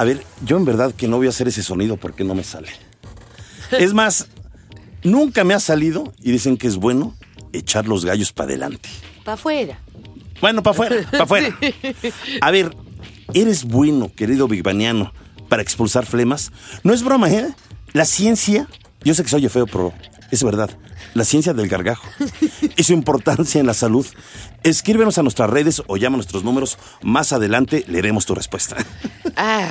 A ver, yo en verdad que no voy a hacer ese sonido porque no me sale. Es más, nunca me ha salido y dicen que es bueno echar los gallos para adelante. Pa' afuera. Bueno, para afuera, para afuera. A ver, eres bueno, querido bigbaniano, para expulsar flemas. No es broma, ¿eh? La ciencia, yo sé que soy feo, pero es verdad. La ciencia del gargajo y su importancia en la salud. Escríbenos a nuestras redes o llama a nuestros números. Más adelante leeremos tu respuesta. Ah.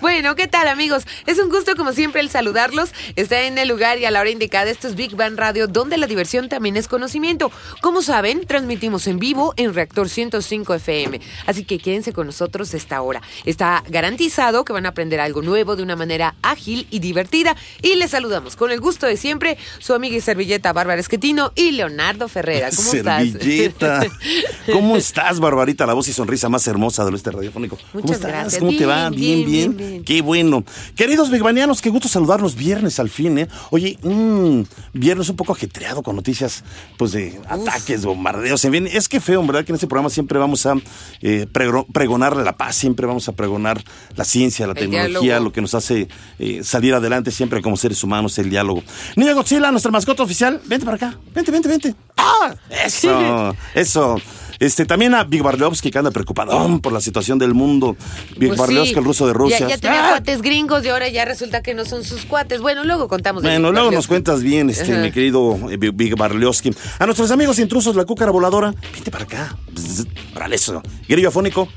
Bueno, ¿qué tal amigos? Es un gusto como siempre el saludarlos. Está en el lugar y a la hora indicada. Esto es Big Bang Radio, donde la diversión también es conocimiento. Como saben, transmitimos en vivo en Reactor 105 FM. Así que quédense con nosotros esta hora. Está garantizado que van a aprender algo nuevo de una manera ágil y divertida. Y les saludamos con el gusto de siempre su amiga y servilleta Bárbara Esquetino y Leonardo Ferrera. ¿Cómo estás? ¿Cómo estás, Barbarita? La voz y sonrisa más hermosa del oeste radiofónico. ¿Cómo Muchas estás? gracias. ¿Cómo te va? Bien, bien, bien, bien, bien. Qué bueno. Queridos bigbanianos, qué gusto saludarlos viernes al fin, ¿eh? Oye, mm, viernes un poco ajetreado con noticias, pues, de ataques, bombardeos, en fin. Es que feo, ¿verdad? Que en este programa siempre vamos a eh, prego- pregonar la paz, siempre vamos a pregonar la ciencia, la El tecnología, diálogo. lo que nos hace eh, salir adelante siempre como seres humanos, el diálogo. Niña Godzilla, nuestra mascota oficial, vente para acá, vente, vente, vente. ¡Ah! Eso, eso. Este, también a Big Barlovsky, que anda preocupadón por la situación del mundo. Big Pues Barlovsky, sí. el ruso de Rusia. Ya, ya tenía ¡Ah! cuates gringos y ahora ya resulta que no son sus cuates. Bueno, luego contamos. de Bueno, Big luego nos cuentas bien, este, Ajá. mi querido eh, Big- Barlowski. A nuestros amigos intrusos, la cúcara voladora, vente para acá. Para eso. Grillo afónico.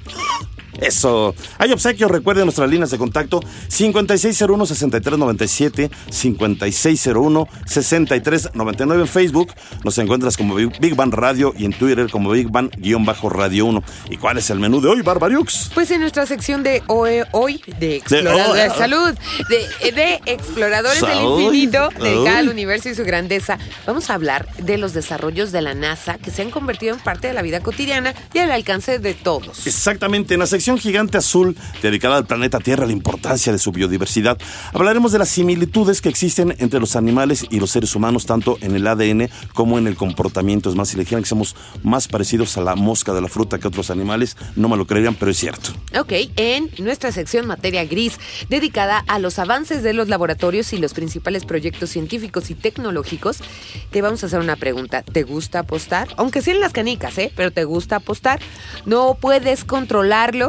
Eso. Hay obsequios, recuerden nuestras líneas de contacto 5601-6397, 5601-6399 en Facebook. Nos encuentras como Big Bang Radio y en Twitter como Big Bang-Radio 1. ¿Y cuál es el menú de hoy, Barbariux? Pues en nuestra sección de hoy, hoy de exploradores hoy. salud, de, de exploradores del infinito, dedicada al Uy. universo y su grandeza, vamos a hablar de los desarrollos de la NASA que se han convertido en parte de la vida cotidiana y al alcance de todos. Exactamente, en la sección Gigante Azul, dedicada al planeta Tierra, la importancia de su biodiversidad, hablaremos de las similitudes que existen entre los animales y los seres humanos, tanto en el ADN como en el comportamiento. Es más, si le dijeran que somos más parecidos a la mosca de la fruta que otros animales, no me lo creerían, pero es cierto. Ok, en nuestra sección Materia Gris, dedicada a los avances de los laboratorios y los principales proyectos científicos y tecnológicos, te vamos a hacer una pregunta. ¿Te gusta apostar? Aunque sí en las canicas, ¿eh? Pero ¿te gusta apostar? ¿No puedes controlarlo?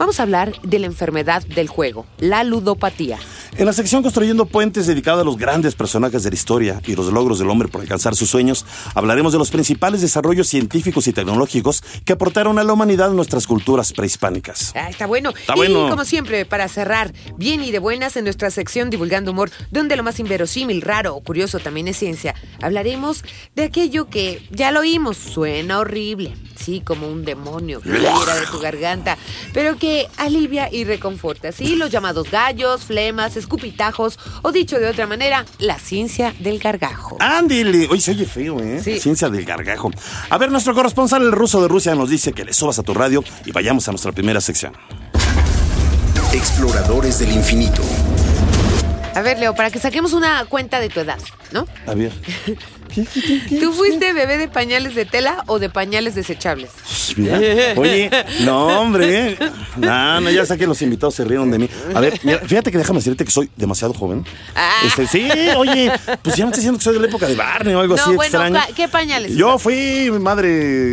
Vamos a hablar de la enfermedad del juego, la ludopatía. En la sección Construyendo Puentes, dedicada a los grandes personajes de la historia y los logros del hombre por alcanzar sus sueños, hablaremos de los principales desarrollos científicos y tecnológicos que aportaron a la humanidad nuestras culturas prehispánicas. Ah, está bueno. Está y bueno. como siempre, para cerrar, bien y de buenas en nuestra sección Divulgando Humor, donde lo más inverosímil, raro o curioso también es ciencia, hablaremos de aquello que ya lo oímos, suena horrible, sí, como un demonio que de tu garganta, pero que alivia y reconforta, sí, los llamados gallos, flemas, escupitajos, o dicho de otra manera, la ciencia del gargajo. Ándele, oye, se oye feo, ¿eh? Sí. Ciencia del gargajo. A ver, nuestro corresponsal, el ruso de Rusia, nos dice que le subas a tu radio y vayamos a nuestra primera sección. Exploradores del infinito. A ver, Leo, para que saquemos una cuenta de tu edad, ¿no? A ver. ¿Tú fuiste bebé de pañales de tela o de pañales desechables? Mira. Oye, no, hombre. No, no, ya sé que los invitados se rieron de mí. A ver, mira, fíjate que déjame decirte que soy demasiado joven. Ah. Este, sí, oye, pues ya me estás diciendo que soy de la época de Barney o algo No, así bueno, extraño. pa- ¿qué pañales? Yo fui madre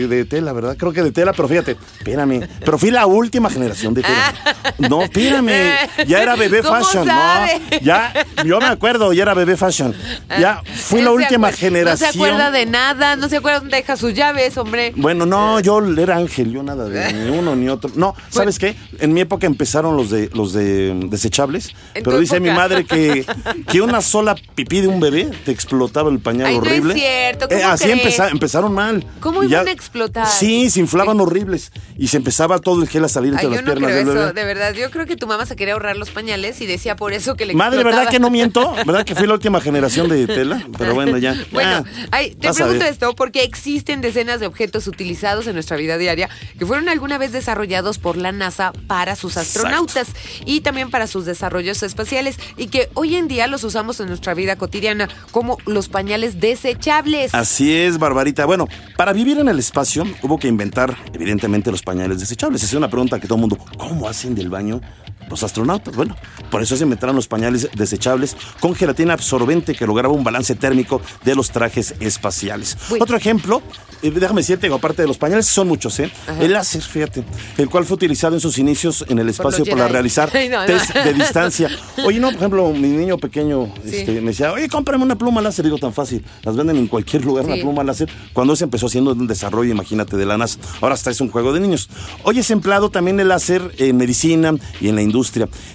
de tela, ¿verdad? Creo que de tela, pero fíjate, espérame. Pero fui la última generación de tela. No, espérame. Ya era bebé ¿Cómo fashion, sabe? ¿no? Ya, yo me acuerdo, ya era bebé fashion. Ya fui la última generación. Generación. No se acuerda de nada, no se acuerda dónde deja sus llaves, hombre. Bueno, no, yo era ángel, yo nada de ni uno ni otro. No, ¿sabes qué? En mi época empezaron los de los de desechables, ¿En pero dice mi época? madre que, que una sola pipí de un bebé te explotaba el pañal Ay, no es horrible. Eh, cierto, ¿cómo así crees? empeza- empezaron mal. ¿Cómo iban a explotar? Sí, se inflaban horribles y se empezaba todo el gel a salir entre Ay, yo las no piernas creo del eso, bebé. de verdad. Yo creo que tu mamá se quería ahorrar los pañales y decía por eso que le Madre, explotaba. ¿verdad que no miento? ¿Verdad que fui la última generación de tela? Pero bueno, ya. Bueno, ya, ay, te vas pregunto esto porque existen decenas de objetos utilizados en nuestra vida diaria que fueron alguna vez desarrollados por la NASA para sus astronautas y también para sus desarrollos espaciales y que hoy en día los usamos en nuestra vida cotidiana como los pañales desechables. Así es, Barbarita. Bueno, para vivir en el espacio hubo que inventar, evidentemente, los pañales desechables. Esa es una pregunta que todo el mundo, ¿cómo hacen del baño los astronautas? Bueno, por eso se inventaron los pañales desechables con gelatina absorbente que lograba un balance térmico de los trajes espaciales. Otro ejemplo, eh, déjame decirte, aparte de los pañales, son muchos, ¿eh? El láser, fíjate, el cual fue utilizado en sus inicios en el espacio para Jedi. realizar Ay, no, no. test de distancia. Oye, no, por ejemplo, mi niño pequeño Sí. este, me decía, oye, cómprame una pluma láser. Digo, tan fácil. Las venden en cualquier lugar, Sí. una pluma láser. Cuando se empezó haciendo el desarrollo, imagínate, de la NASA. Ahora hasta es un juego de niños. Hoy es empleado también el láser en medicina y en la industria.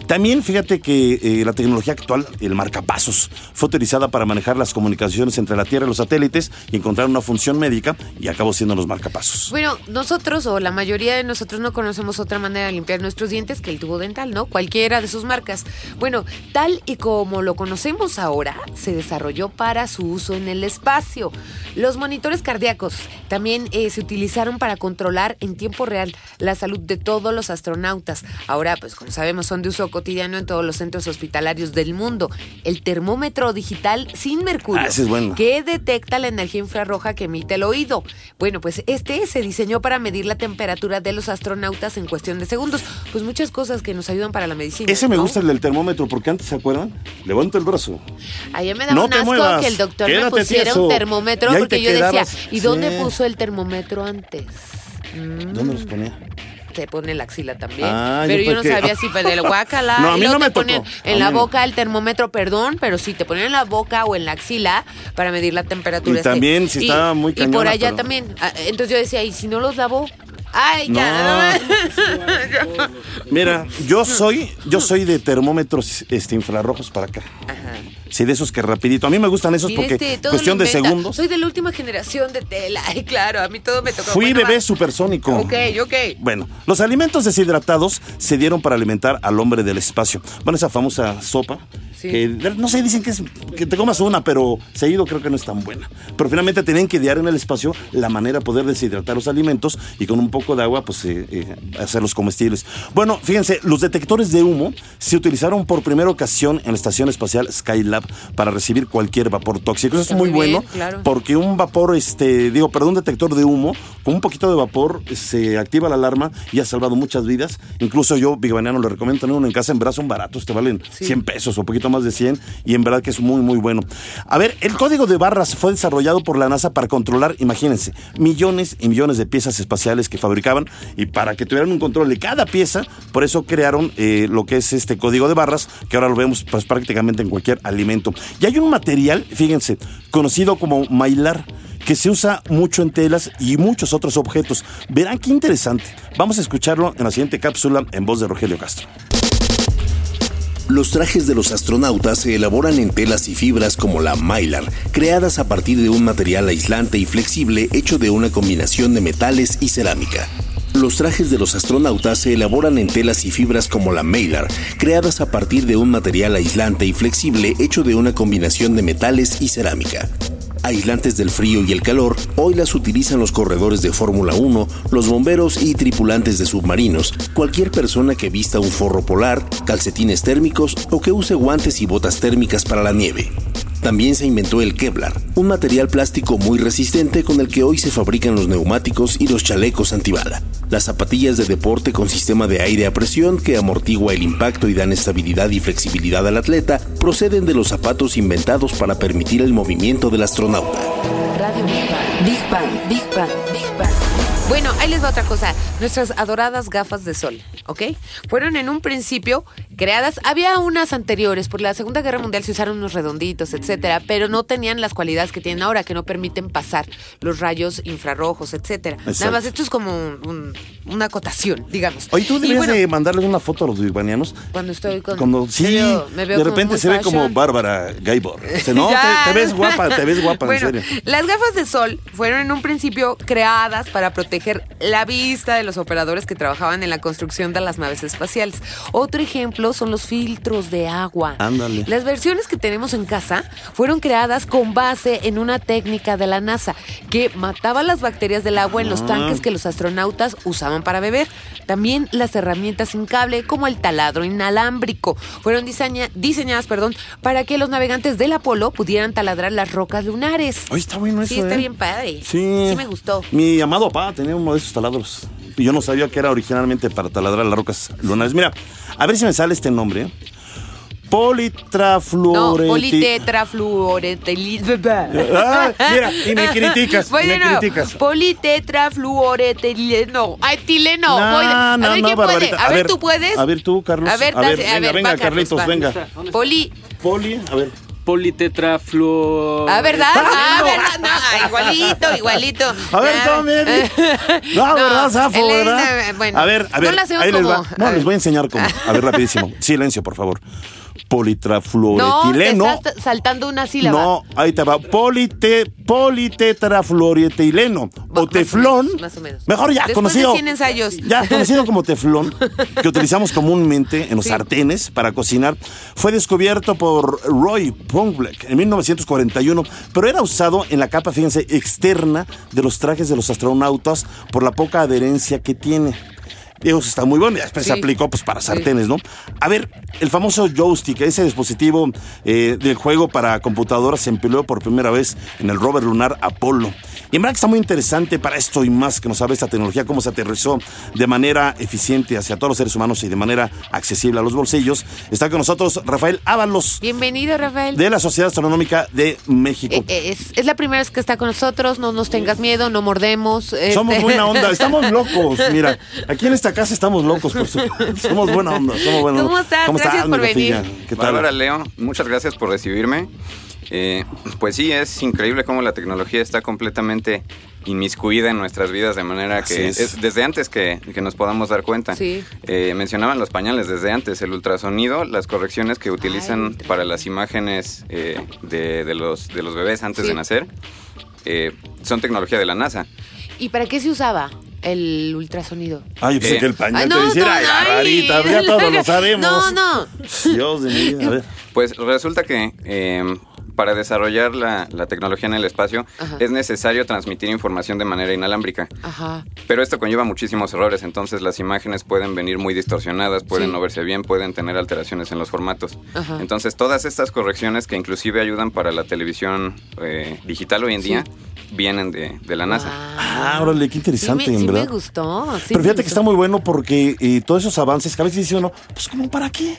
También fíjate que eh, la tecnología actual, el marcapasos, fue utilizada para manejar las comunicaciones entre la Tierra y los satélites y encontrar una función médica y acabó siendo los marcapasos. Bueno, nosotros o la mayoría de nosotros no conocemos otra manera de limpiar nuestros dientes que el tubo dental, ¿no? Cualquiera de sus marcas. Bueno, tal y como lo conocemos ahora, se desarrolló para su uso en el espacio. Los monitores cardíacos también eh, se utilizaron para controlar en tiempo real la salud de todos los astronautas. Ahora, pues como sabemos, son de uso cotidiano en todos los centros hospitalarios del mundo. El termómetro digital sin mercurio Ah, ese es bueno. que detecta la energía infrarroja que emite el oído. Bueno, pues este se diseñó para medir la temperatura de los astronautas en cuestión de segundos. Pues muchas cosas que nos ayudan para la medicina. Ese me ¿no? gusta el del termómetro, porque antes, ¿se acuerdan? Levanto el brazo. Ayer me daba No un asco muevas, que el doctor me pusiera tieso. un termómetro porque yo quedabas. decía, ¿y dónde Sí. puso el termómetro antes? Mm, ¿Dónde los ponía? Te pone la axila también. Ah, pero yo yo no sabía si del guacala. No, a mí no me ponen tocó. en la boca el termómetro, perdón, pero sí, te ponen en la boca o en la axila para medir la temperatura. Y este. también, si Y- estaba muy Y por cañona, allá pero- también. Ah, Entonces yo decía, ¿y si no los lavo? Ay, ya. Mira, yo soy, yo soy de termómetros este, infrarrojos para acá. Ajá. Sí, de esos que rapidito. A mí me gustan esos Mira porque este, cuestión de segundos. Soy de la última generación de tela. Ay, claro, a mí todo me tocó. Fui Bueno, bebé va. supersónico. Ok, ok. Bueno, los alimentos deshidratados se dieron para alimentar al hombre del espacio. Bueno, esa famosa sopa, Sí. que no sé, dicen que, es, que te comas una, pero seguido creo que no es tan buena. Pero finalmente tenían que idear en el espacio la manera de poder deshidratar los alimentos y con un poco de agua, pues, eh, eh, hacerlos comestibles. Bueno, fíjense, los detectores de humo se utilizaron por primera ocasión en la Estación Espacial Skylab para recibir cualquier vapor tóxico. Eso Está es muy, bien, bueno claro. porque un vapor, este, digo, perdón, un detector de humo, con un poquito de vapor se activa la alarma y ha salvado muchas vidas. Incluso yo, Big Banano, le recomiendo tener uno en casa, en verdad son baratos, te valen Sí. 100 pesos o poquito más de 100 y en verdad que es muy, muy bueno. A ver, el código de barras fue desarrollado por la NASA para controlar, imagínense, millones y millones de piezas espaciales que fabricaban y para que tuvieran un control de cada pieza, por eso crearon eh, lo que es este código de barras, que ahora lo vemos pues, prácticamente en cualquier alimento. Y hay un material, fíjense, conocido como mailar que se usa mucho en telas y muchos otros objetos. Verán qué interesante. Vamos a escucharlo en la siguiente cápsula en voz de Rogelio Castro. Los trajes de los astronautas se elaboran en telas y fibras como la mylar, creadas a partir de un material aislante y flexible hecho de una combinación de metales y cerámica. Los trajes de los astronautas se elaboran en telas y fibras como la mylar, creadas a partir de un material aislante y flexible hecho de una combinación de metales y cerámica. Aislantes del frío y el calor, hoy las utilizan los corredores de Fórmula 1, los bomberos y tripulantes de submarinos, cualquier persona que vista un forro polar, calcetines térmicos o que use guantes y botas térmicas para la nieve. También se inventó el Kevlar, un material plástico muy resistente con el que hoy se fabrican los neumáticos y los chalecos antibala. Las zapatillas de deporte con sistema de aire a presión que amortigua el impacto y dan estabilidad y flexibilidad al atleta proceden de los zapatos inventados para permitir el movimiento del astronauta. Radio Big Bang. Big Bang, Big Bang, Big Bang. Bueno, ahí les va otra cosa. Nuestras adoradas gafas de sol, ¿ok? Fueron en un principio creadas. Había unas anteriores, por la Segunda Guerra Mundial se usaron unos redonditos, etcétera, pero no tenían las cualidades que tienen ahora, que no permiten pasar los rayos infrarrojos, etcétera. Nada Exacto. más, esto es como un- un- una acotación, digamos. Oye, tú deberías bueno, de mandarles una foto a los bigbanianos. Cuando estoy con... Cuando sí, me veo- me veo de repente se ve como. Bárbara Gaybor. Dice, no, te ves guapa, te ves guapa, Bueno, en serio. Las gafas de sol fueron en un principio creadas para proteger la vista de los operadores que trabajaban en la construcción de las naves espaciales. Otro ejemplo son los filtros de agua. Ándale. Las versiones que tenemos en casa fueron creadas con base en una técnica de la NASA que mataba las bacterias del agua en Ah. los tanques que los astronautas usaban para beber. También las herramientas sin cable como el taladro inalámbrico fueron diseña- diseñadas perdón, para que los navegantes del Apolo pudieran taladrar las rocas lunares. Oye, está bueno eso, Sí, está ¿eh? bien padre. Sí. Sí me gustó. Mi amado papá tenía uno de esos taladros. Y yo no sabía que era originalmente para taladrar las rocas lunares. Mira, a ver si me sale este nombre. ¿eh? No, Politetrafluoreti... politetrafluoretil... Ah, mira, y me criticas, Voy me nuevo. criticas. Tileno. No, Voy de- a no, ver, no, ¿quién puede? A, ver, ¿tú puedes? A ver tú, Carlos. A ver, A ver, a venga, Carlitos, venga. Poli... Poli, a ver. Politetrafluor. Ah, ¿verdad? Ah, ¿verdad? No, ah, igualito, igualito. A ver, Ah. tome. No, ¿verdad, Zafo, verdad? bueno, a ver, a ver. No la hacemos ahí les como... va. No, les voy a enseñar cómo. A ver, rapidísimo. Silencio, por favor. No, te Politrafluoretileno. estás saltando una sílaba. No, ahí te va. Polite, politetrafluoretileno. O más o teflón. menos, más o menos. Mejor ya, Después conocido. de 100 ensayos. Ya, conocido como teflón, que utilizamos comúnmente en los Sí. sartenes para cocinar, fue descubierto por Roy Pongleck en 1941, pero era usado en la capa, fíjense, externa de los trajes de los astronautas por la poca adherencia que tiene. Digo, eso está muy bueno, y después se aplicó pues para sartenes, ¿no? A ver, el famoso joystick, ese dispositivo eh, del juego para computadoras se empleó por primera vez en el rover lunar Apolo. Y en verdad que está muy interesante para esto y más que nos sabe esta tecnología, cómo se aterrizó de manera eficiente hacia todos los seres humanos y de manera accesible a los bolsillos. Está con nosotros Rafael Ábalos, Bienvenido, Rafael. de la Sociedad Astronómica de México. Eh, eh, es, es la primera vez que está con nosotros, no nos tengas miedo, no mordemos. Somos este- buena onda, estamos locos. Mira, aquí en esta casa estamos locos, por supuesto. Somos buena onda, somos buena onda. ¿Cómo estás? Gracias por venir. ¿Qué tal? Bárbara Leo, muchas gracias por recibirme. Eh, pues sí, es increíble cómo la tecnología está completamente inmiscuida en nuestras vidas de manera Así que es. es desde antes que, que nos podamos dar cuenta. Sí. Eh, mencionaban los pañales desde antes, el ultrasonido, las correcciones que utilizan para las imágenes eh, de, de los, de los bebés antes Sí. de nacer, eh, son tecnología de la NASA. ¿Y para qué se usaba el ultrasonido? Ay, yo pensé Eh. que el pañal Ay, te no, dijera, no, ya todos lo sabemos. No, no. Dios de mi vida, a ver. Pues resulta que eh, para desarrollar la, la tecnología en el espacio Ajá. es necesario transmitir información de manera inalámbrica. Ajá. Pero esto conlleva muchísimos errores, entonces las imágenes pueden venir muy distorsionadas, pueden Sí. no verse bien, pueden tener alteraciones en los formatos. Ajá. Entonces todas estas correcciones que inclusive ayudan para la televisión eh, digital hoy en día vienen de, de la NASA. Ah, órale, qué interesante, sí me, en sí verdad. me gustó. sí Pero fíjate que está muy bueno porque eh, todos esos avances, que a veces dice uno, pues como para qué.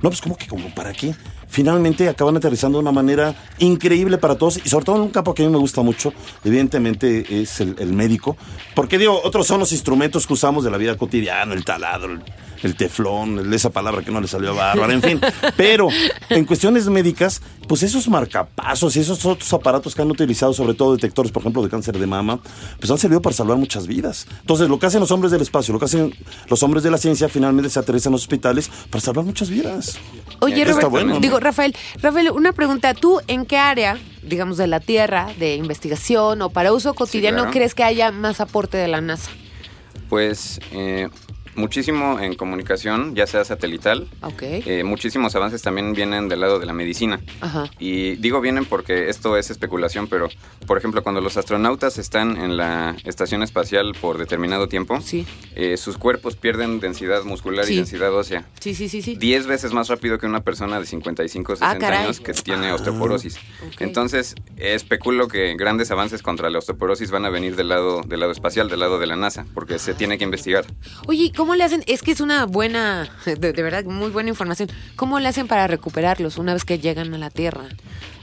No, pues como que como para qué. Finalmente acaban aterrizando de una manera increíble para todos y sobre todo en un campo que a mí me gusta mucho, evidentemente es el, el médico. Porque digo, otros son los instrumentos que usamos de la vida cotidiana, el taladro, el, el teflón, esa palabra que no le salió a Bárbara, en fin. Pero en cuestiones médicas, pues esos marcapasos y esos otros aparatos que han utilizado, sobre todo detectores, por ejemplo, de cáncer de mama, pues han servido para salvar muchas vidas. Entonces, lo que hacen los hombres del espacio, lo que hacen los hombres de la ciencia, finalmente se aterrizan en los hospitales para salvar muchas vidas. Oye, Está Robert, bueno, ¿no? digo, Rafael, Rafael, una pregunta. ¿Tú en qué área, digamos, de la Tierra, de investigación o para uso cotidiano, claro. crees que haya más aporte de la NASA? Pues eh, muchísimo en comunicación, ya sea satelital. Ok. Eh, muchísimos avances también vienen del lado de la medicina. Ajá. Y digo vienen porque esto es especulación, pero por ejemplo cuando los astronautas están en la estación espacial por determinado tiempo, Sí. eh, sus cuerpos pierden densidad muscular Sí. y densidad ósea. Sí, sí, sí, sí. 10 veces más rápido que una persona de 55 o Ah, 60 caray. años que tiene osteoporosis. Ok. Entonces, especulo que grandes avances contra la osteoporosis van a venir del lado del lado espacial, del lado de la NASA, porque se tiene que investigar. Oye, ¿y ¿cómo le hacen? Es que es una buena, de, de verdad, muy buena información. ¿Cómo le hacen para recuperarlos una vez que llegan a la Tierra?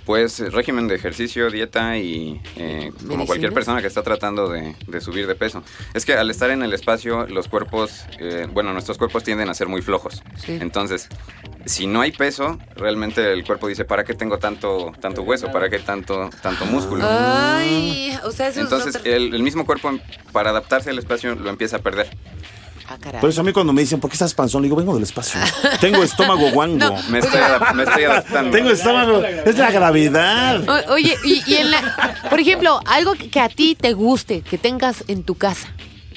Pues eh, régimen de ejercicio, dieta y eh, como cualquier persona que está tratando de, de subir de peso. Es que al estar en el espacio, los cuerpos, eh, bueno, nuestros cuerpos tienden a ser muy flojos. Sí. Entonces, si no hay peso, realmente el cuerpo dice, ¿para qué tengo tanto, tanto hueso? ¿Para qué tanto, tanto músculo? Ay, o sea, eso es Entonces, el, el mismo cuerpo, para adaptarse al espacio, lo empieza a perder. Ah, caray. Por eso a mí cuando me dicen, ¿por qué estás panzón? Le digo, vengo del espacio. Tengo estómago guango. No. Me estoy, adap- me estoy adaptando. Tengo estómago. Es la gravedad. O- oye, y, y en la, por ejemplo, algo que, que a ti te guste, que tengas en tu casa,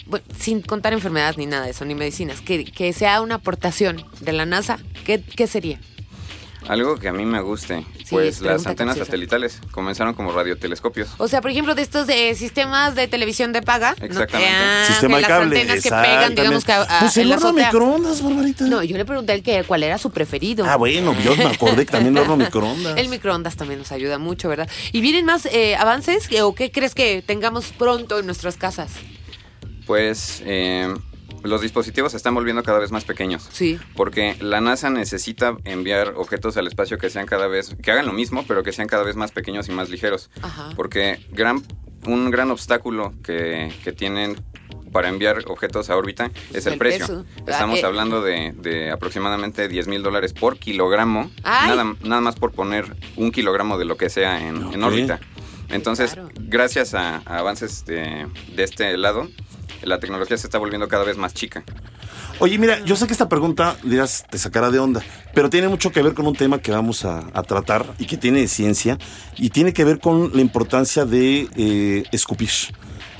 bueno, sin contar enfermedades ni nada de eso, ni medicinas, que, que sea una aportación de la NASA, ¿qué, qué sería? Algo que a mí me guste, Sí, pues las antenas capciosa. satelitales comenzaron como radiotelescopios. O sea, por ejemplo, de estos de sistemas de televisión de paga. ¿no? Exactamente. Ah, Sistema de cable. Las antenas que pegan, digamos que a- a- Pues el horno microondas, Barbarita. No, yo le pregunté a él que cuál era su preferido. Ah, bueno, yo me acordé que también el horno microondas. El microondas también nos ayuda mucho, ¿verdad? ¿Y vienen más eh, avances o qué crees que tengamos pronto en nuestras casas? Pues eh, los dispositivos se están volviendo cada vez más pequeños. Sí. Porque la NASA necesita enviar objetos al espacio que sean cada vez, que hagan lo mismo, pero que sean cada vez más pequeños y más ligeros. Ajá. Porque gran, un gran obstáculo que, que tienen para enviar objetos a órbita es el, El precio. peso. Estamos Ah, eh. hablando de, de aproximadamente 10 mil dólares por kilogramo, nada, nada más por poner un kilogramo de lo que sea en, órbita. Entonces, Claro. gracias a, a avances de, de este lado, la tecnología se está volviendo cada vez más chica. Oye, mira, yo sé que esta pregunta, dirás, te sacará de onda, pero tiene mucho que ver con un tema que vamos a, a tratar y que tiene ciencia y tiene que ver con la importancia de eh, escupir.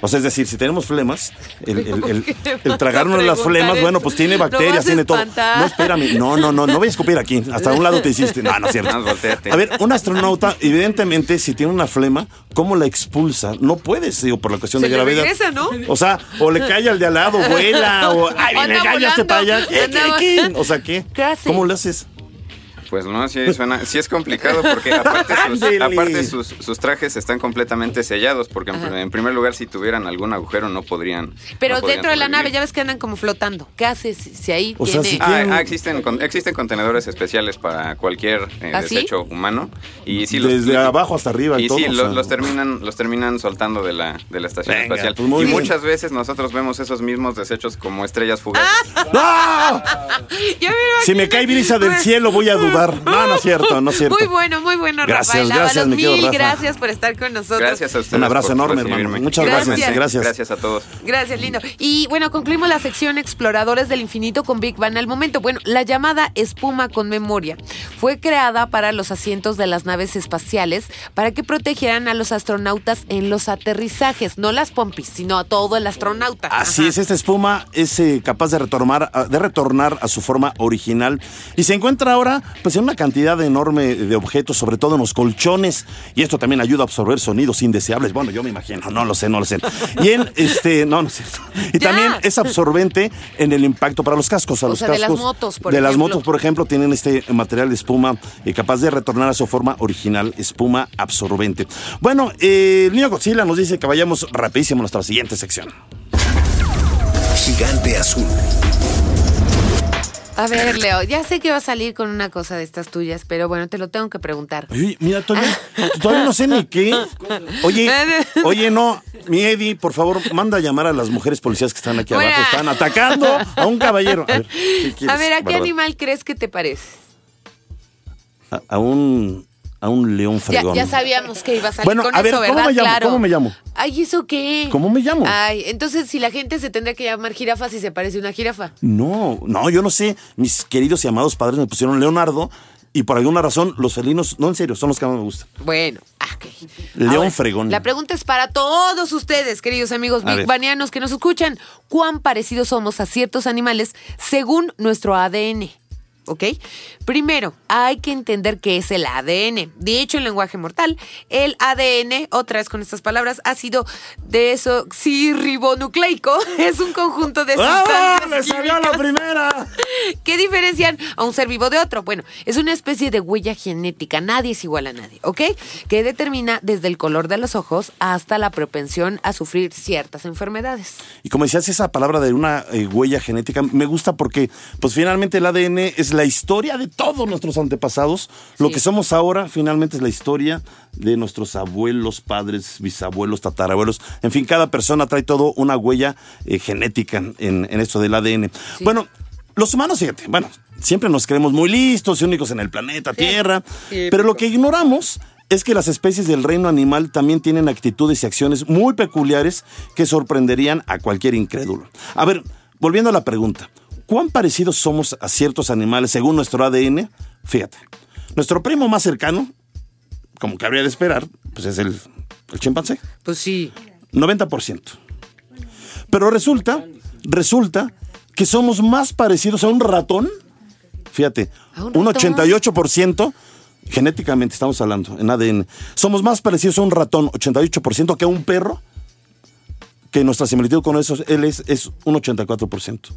O sea, es decir, si tenemos flemas, el, el- ¿Cómo el- el tragarnos las flemas, eso? bueno, pues tiene ¿No bacterias, tiene todo. No, espérame, no, no, no, no voy a escupir aquí. Hasta un lado te hiciste. No, no es cierto. A ver, un astronauta, evidentemente, si tiene una flema, ¿cómo la expulsa? No puedes, digo, por la cuestión Se de le gravedad. regresa, ¿no? O sea, o le cae al de al lado, vuela, o ay, viene, cállate para allá. ¿Qué, qué, qué? O sea, ¿qué? ¿Qué hace? ¿Cómo le haces? Pues no, sí, suena, sí es complicado porque aparte, sus, aparte sus, sus trajes están completamente sellados porque en, Ajá. en primer lugar si tuvieran algún agujero no podrían Pero no podrían dentro de la nave ya ves que andan como flotando. ¿Qué haces si ahí O sea, tiene... si Ah, tienen- ah, existen, con- existen contenedores especiales para cualquier eh, ¿Ah, sí? desecho humano y sí, los- Desde abajo hasta arriba y y todo, sí, o los, sea. los terminan los terminan soltando de la, de la estación Venga, espacial pues y bien. muchas veces nosotros vemos esos mismos desechos como estrellas fugaces me Si me cae brisa del cielo, voy a dudar. No, no es cierto, no es cierto. Muy bueno, muy bueno, Gracias, Rafael gracias, Ábalos. Mil Rafa. gracias por estar con nosotros. gracias a ustedes Un abrazo por enorme, hermano. Muchas gracias, gracias. Gracias. gracias a todos Gracias, lindo. Y bueno, concluimos la sección Exploradores del Infinito con Big Bang al momento. Bueno, la llamada espuma con memoria fue creada para los asientos de las naves espaciales para que protegieran a los astronautas en los aterrizajes, no las pompis, sino a todo el astronauta. Así Ajá. es, esta espuma es eh, capaz de retornar, a- de retornar a su forma original y se encuentra ahora pues en una cantidad enorme de objetos, sobre todo en los colchones y esto también ayuda a absorber sonidos indeseables. Bueno, yo me imagino, no lo sé, no lo sé. Y en este, no, no es cierto. Y Ya. también es absorbente en el impacto para los cascos. A O los sea, de las cascos motos, por De las ejemplo. motos, por ejemplo, tienen este material de espuma eh, capaz de retornar a su forma original, espuma absorbente. Bueno, eh, el niño Godzilla nos dice que vayamos rapidísimo a nuestra siguiente sección. Gigante azul. A ver, Leo, ya sé que va a salir con una cosa de estas tuyas, pero bueno, te lo tengo que preguntar. Oye, mira, todavía, todavía no sé ni qué. Oye, oye, no, mi Eddie, por favor, manda a llamar a las mujeres policías que están aquí Bueno. abajo. Están atacando a un caballero. A ver, ¿qué quieres, A ver, ¿a qué animal crees que te parece? A, a un, a un león fregón. ya sabíamos que iba a salir Bueno, con a ver, eso, ¿cómo ¿verdad? me llamo? Claro. ¿Cómo me llamo? Ay, ¿eso qué? ¿Cómo me llamo? Ay, entonces si la gente se tendría que llamar jirafa si se parece a una jirafa. No, no, yo no sé. Mis queridos y amados padres me pusieron Leonardo y por alguna razón los felinos, no en serio, son los que más me gustan. Bueno, ah, ok. León Ahora, fregón. La pregunta es para todos ustedes, queridos amigos bigbanianos que nos escuchan. ¿Cuán parecidos somos a ciertos animales según nuestro ADN? ¿Ok? Primero, hay que entender qué es el ADN. Dicho en lenguaje mortal, el ADN, otra vez con estas palabras, ácido desoxirribonucleico, es un conjunto de ¡Ah! sustancias ¡Le salió la primera! ¿Qué diferencian a un ser vivo de otro? Bueno, es una especie de huella genética, nadie es igual a nadie, ¿ok? Que determina desde el color de los ojos hasta la propensión a sufrir ciertas enfermedades. Y como decías, esa palabra de una eh, huella genética me gusta porque, pues finalmente el ADN es es la historia de todos nuestros antepasados. Lo que somos ahora finalmente es la historia de nuestros abuelos, padres, bisabuelos, tatarabuelos. En fin, cada persona trae todo una huella eh, genética en, en esto del ADN. Bueno, los humanos, fíjate, bueno, siempre nos creemos muy listos y únicos en el planeta Tierra, pero lo que ignoramos es que las especies del reino animal también tienen actitudes y acciones muy peculiares que sorprenderían a cualquier incrédulo. A ver, volviendo a la pregunta, ¿cuán parecidos somos a ciertos animales según nuestro ADN? Fíjate, nuestro primo más cercano, como cabría de esperar, pues es el, el chimpancé. Pues sí. 90%. Pero resulta, resulta que somos más parecidos a un ratón. Fíjate, ¿A un un ratón? 88% genéticamente estamos hablando en ADN. Somos más parecidos a un ratón, 88% que a un perro. Que nuestra similitud con eso, él es, es un 84%.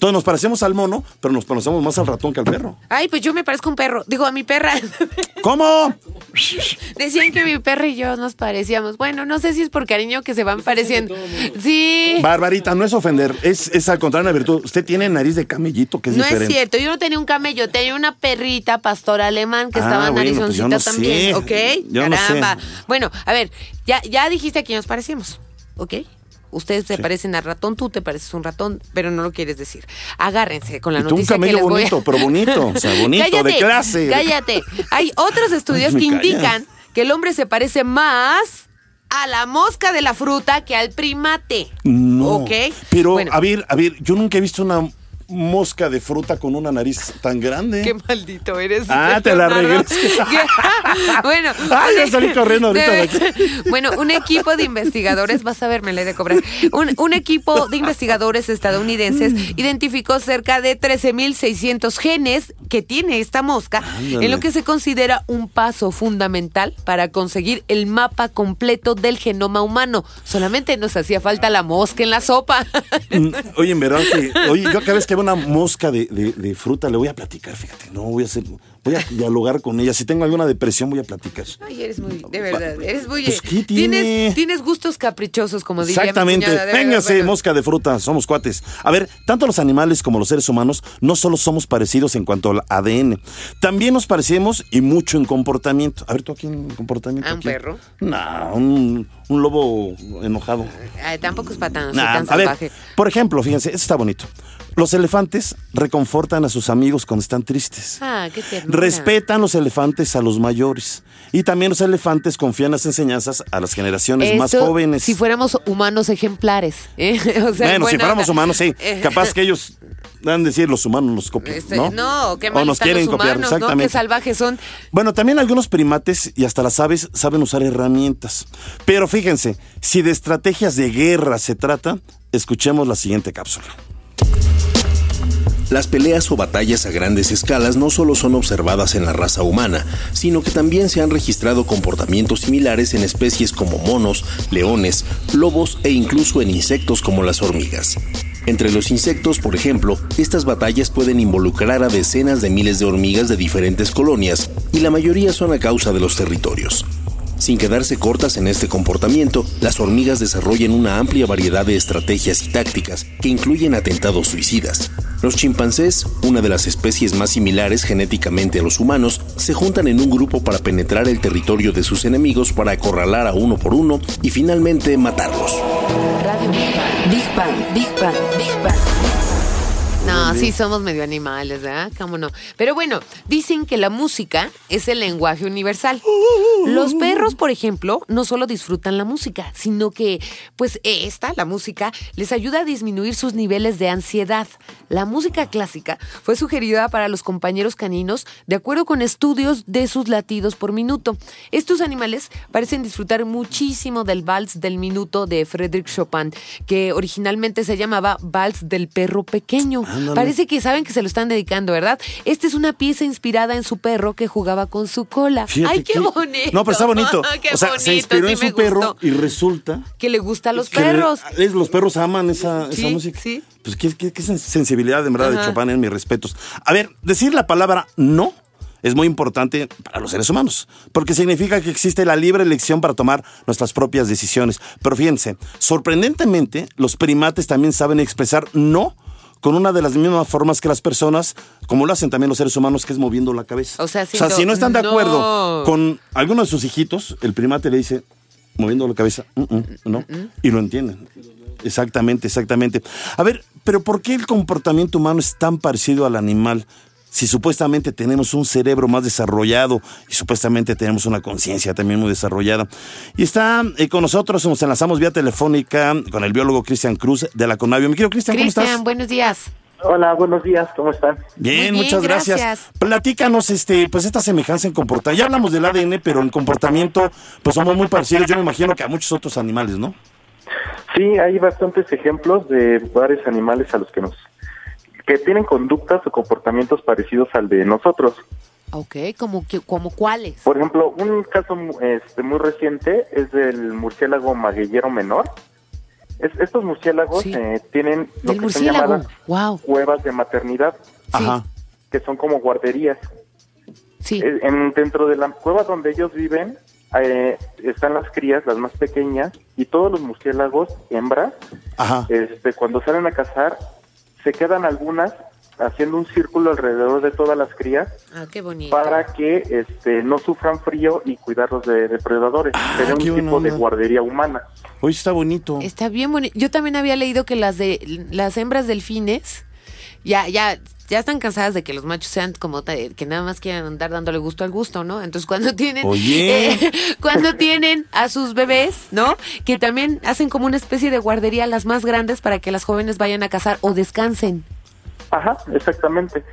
Entonces nos parecemos al mono, pero nos parecemos más al ratón que al perro. Ay, pues yo me parezco a un perro. Digo, a mi perra. ¿Cómo? Decían que mi perro y yo nos parecíamos. Bueno, no sé si es por cariño que se van pareciendo. Sí. Barbarita, no es ofender, es, es al contrario una virtud. Usted tiene nariz de camellito, que es No diferente. es cierto, yo no tenía un camello, tenía una perrita pastor alemán que Ah, estaba bueno, pues narizoncita no sé. también, ¿ok? Yo no sé. Caramba. Bueno, a ver, ya, ya dijiste que nos parecemos, ¿ok? Ustedes se parecen a ratón, tú te pareces un ratón, pero no lo quieres decir. Agárrense con la Y tú un noticia que camello les voy a- bonito, pero bonito, o sea, bonito, de clase. Cállate. Hay otros estudios que indican que el hombre se parece más a la mosca de la fruta que al primate. No. ¿Ok? Pero, Bueno. a ver, a ver, yo nunca he visto una mosca de fruta con una nariz tan grande. Qué maldito eres. Ah, te la regreso. bueno. Ay, ya salí corriendo ahorita de aquí. bueno, un equipo de investigadores, vas a ver, me la he de cobrar. Un, un equipo de investigadores estadounidenses identificó cerca de 13.600 genes que tiene esta mosca, Ándale. en lo que se considera un paso fundamental para conseguir el mapa completo del genoma humano. Solamente nos hacía falta la mosca en la sopa. Mm, Oye, en verdad que, oye, yo cada vez que una mosca de, de- de fruta le voy a platicar, fíjate, no voy a hacer, voy a dialogar con ella. Si tengo alguna depresión voy a platicar. Ay, eres muy, de verdad, eres muy... Pues, ¿qué tienes, tiene? tienes gustos caprichosos, como diría mi Exactamente. cuñada, verdad, Véngase, bueno. mosca de fruta, somos cuates. A ver, tanto los animales como los seres humanos no solo somos parecidos en cuanto al ADN, también nos parecemos y mucho en comportamiento. A ver, tú aquí en comportamiento. ¿A un aquí? perro? No, un, un lobo enojado. Ay, tampoco es soy Nah, tan a ver, por ejemplo, fíjense, esto está bonito. Los elefantes reconfortan a sus amigos cuando están tristes. Ah, qué ternura. Respetan los elefantes a los mayores. Y también los elefantes confían las enseñanzas a las generaciones más jóvenes. Si fuéramos humanos ejemplares. ¿eh? O sea, bueno, si fuéramos onda. humanos, sí. Eh, Capaz que ellos dan decir los humanos nos copian, este, ¿no? no, qué o mal nos están quieren los copiar, humanos, ¿no? Qué exactamente. salvajes son. Bueno, también algunos primates y hasta las aves saben usar herramientas. Pero fíjense, si de estrategias de guerra se trata, escuchemos la siguiente cápsula. Las peleas o batallas a grandes escalas no solo son observadas en la raza humana, sino que también se han registrado comportamientos similares en especies como monos, leones, lobos e incluso en insectos como las hormigas. Entre los insectos, por ejemplo, estas batallas pueden involucrar a decenas de miles de hormigas de diferentes colonias y la mayoría son a causa de los territorios. Sin quedarse cortas en este comportamiento, las hormigas desarrollan una amplia variedad de estrategias y tácticas que incluyen atentados suicidas. Los chimpancés, una de las especies más similares genéticamente a los humanos, se juntan en un grupo para penetrar el territorio de sus enemigos para acorralar a uno por uno y finalmente matarlos. Radio Big Bang. Big Bang, Big Bang, Big Bang. No, sí somos medio animales, ¿verdad? ¿Cómo no? Pero bueno, dicen que la música es el lenguaje universal. Los perros, por ejemplo, no solo disfrutan la música, sino que, pues esta, la música, les ayuda a disminuir sus niveles de ansiedad. La música clásica fue sugerida para los compañeros caninos de acuerdo con estudios de sus latidos por minuto. Estos animales parecen disfrutar muchísimo del vals del minuto de Frédéric Chopin, que originalmente se llamaba Vals del perro pequeño. Ándale. Parece que saben que se lo están dedicando, ¿verdad? Esta es una pieza inspirada en su perro que jugaba con su cola. Fíjate ¡Ay, qué, bonito! No, pero está bonito. ¡Qué o sea, bonito! se inspiró sí en su perro y resulta Que le gusta a los perros. es- los perros aman esa, esa música. sí. Pues qué, qué- qué sen- sensibilidad en verdad de. Chopin en mis respetos. A ver, decir la palabra no es muy importante para los seres humanos, porque significa que existe la libre elección para tomar nuestras propias decisiones. Pero fíjense, sorprendentemente, los primates también saben expresar no con una de las mismas formas que las personas, como lo hacen también los seres humanos, que es moviendo la cabeza. O sea, si no haciendo- están de no. acuerdo con alguno de sus hijitos, el primate le dice, moviendo la cabeza, "Mm, mm", ¿no? Y lo entienden. Exactamente, exactamente. A ver, pero ¿por qué el comportamiento humano es tan parecido al animal? Si supuestamente tenemos un cerebro más desarrollado y supuestamente tenemos una conciencia también muy desarrollada. Y está eh, con nosotros, nos enlazamos vía telefónica con el biólogo Cristian Cruz de la Conavio. Mi querido Cristian, ¿cómo estás? Cristian, buenos días. Hola, buenos días, ¿cómo están? Bien, Muy bien, muchas gracias. gracias. Platícanos, este, pues esta semejanza en comportamiento. Ya hablamos del ADN, pero en comportamiento, pues somos muy parecidos. Yo me imagino que a muchos otros animales, ¿no? Sí, hay bastantes ejemplos de varios animales a los que nos que tienen conductas o comportamientos parecidos al de nosotros. Ok, ¿como, que, como cuáles? Por ejemplo, un caso este, muy reciente es del murciélago magueyero menor. Es- estos murciélagos Sí. eh, tienen lo que son llamadas Wow. cuevas de maternidad, Ajá. que son como guarderías. Sí. Eh, En, dentro de la cueva donde ellos viven eh, están las crías, las más pequeñas, y todos los murciélagos hembras Ajá. este, cuando salen a cazar, se quedan algunas haciendo un círculo alrededor de todas las crías Ah, qué bonito. para que este, no sufran frío y cuidarlos de depredadores. Ah, Sería un tipo de guardería humana. Hoy está bonito. Está bien bonito. Yo también había leído que las de las hembras delfines ya ya ya están cansadas de que los machos sean como que nada más quieren andar dándole gusto al gusto, ¿no? Entonces cuando tienen Oye. eh, cuando tienen a sus bebés, ¿no? Que también hacen como una especie de guardería las más grandes para que las jóvenes vayan a cazar o descansen. Ajá, exactamente.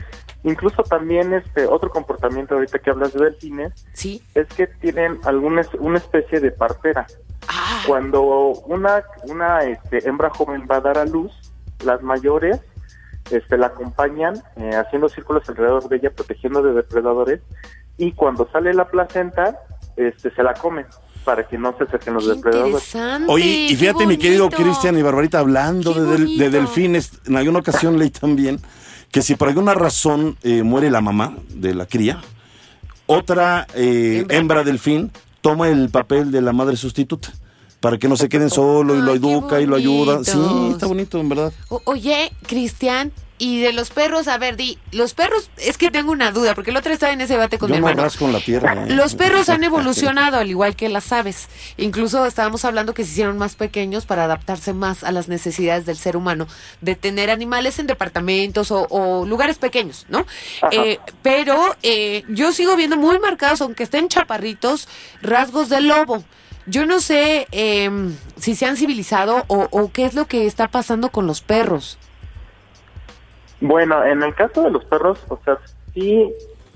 Incluso también este otro comportamiento ahorita que hablas de delfines Sí. es que tienen alguna una especie de partera. Ah, Cuando una una este, hembra joven va a dar a luz, las mayores este, la acompañan eh, haciendo círculos alrededor de ella, protegiendo de depredadores, y cuando sale la placenta, este, se la comen para que no se acerquen los qué depredadores. Oye, y fíjate, mi querido. Cristian y Barbarita, hablando de, del- de bonito. delfines, en alguna ocasión leí también que si por alguna razón eh, muere la mamá de la cría, otra eh, Hembra. hembra delfín toma el papel de la madre sustituta para que no se queden solo y lo educa y lo ayuda. Sí, está bonito, en verdad. O- oye, Cristian, y de los perros, a ver, di, los perros, es que tengo una duda, porque el otro estaba en ese debate con Yo mi no hermano. en la tierra. ¿eh? Los perros han evolucionado al igual que las aves. Incluso estábamos hablando que se hicieron más pequeños para adaptarse más a las necesidades del ser humano, de tener animales en departamentos o, o lugares pequeños, ¿no? Eh, pero eh, yo sigo viendo muy marcados, aunque estén chaparritos, rasgos de lobo. Yo no sé eh, si se han civilizado o, o qué es lo que está pasando con los perros. Bueno, en el caso de los perros, o sea, sí,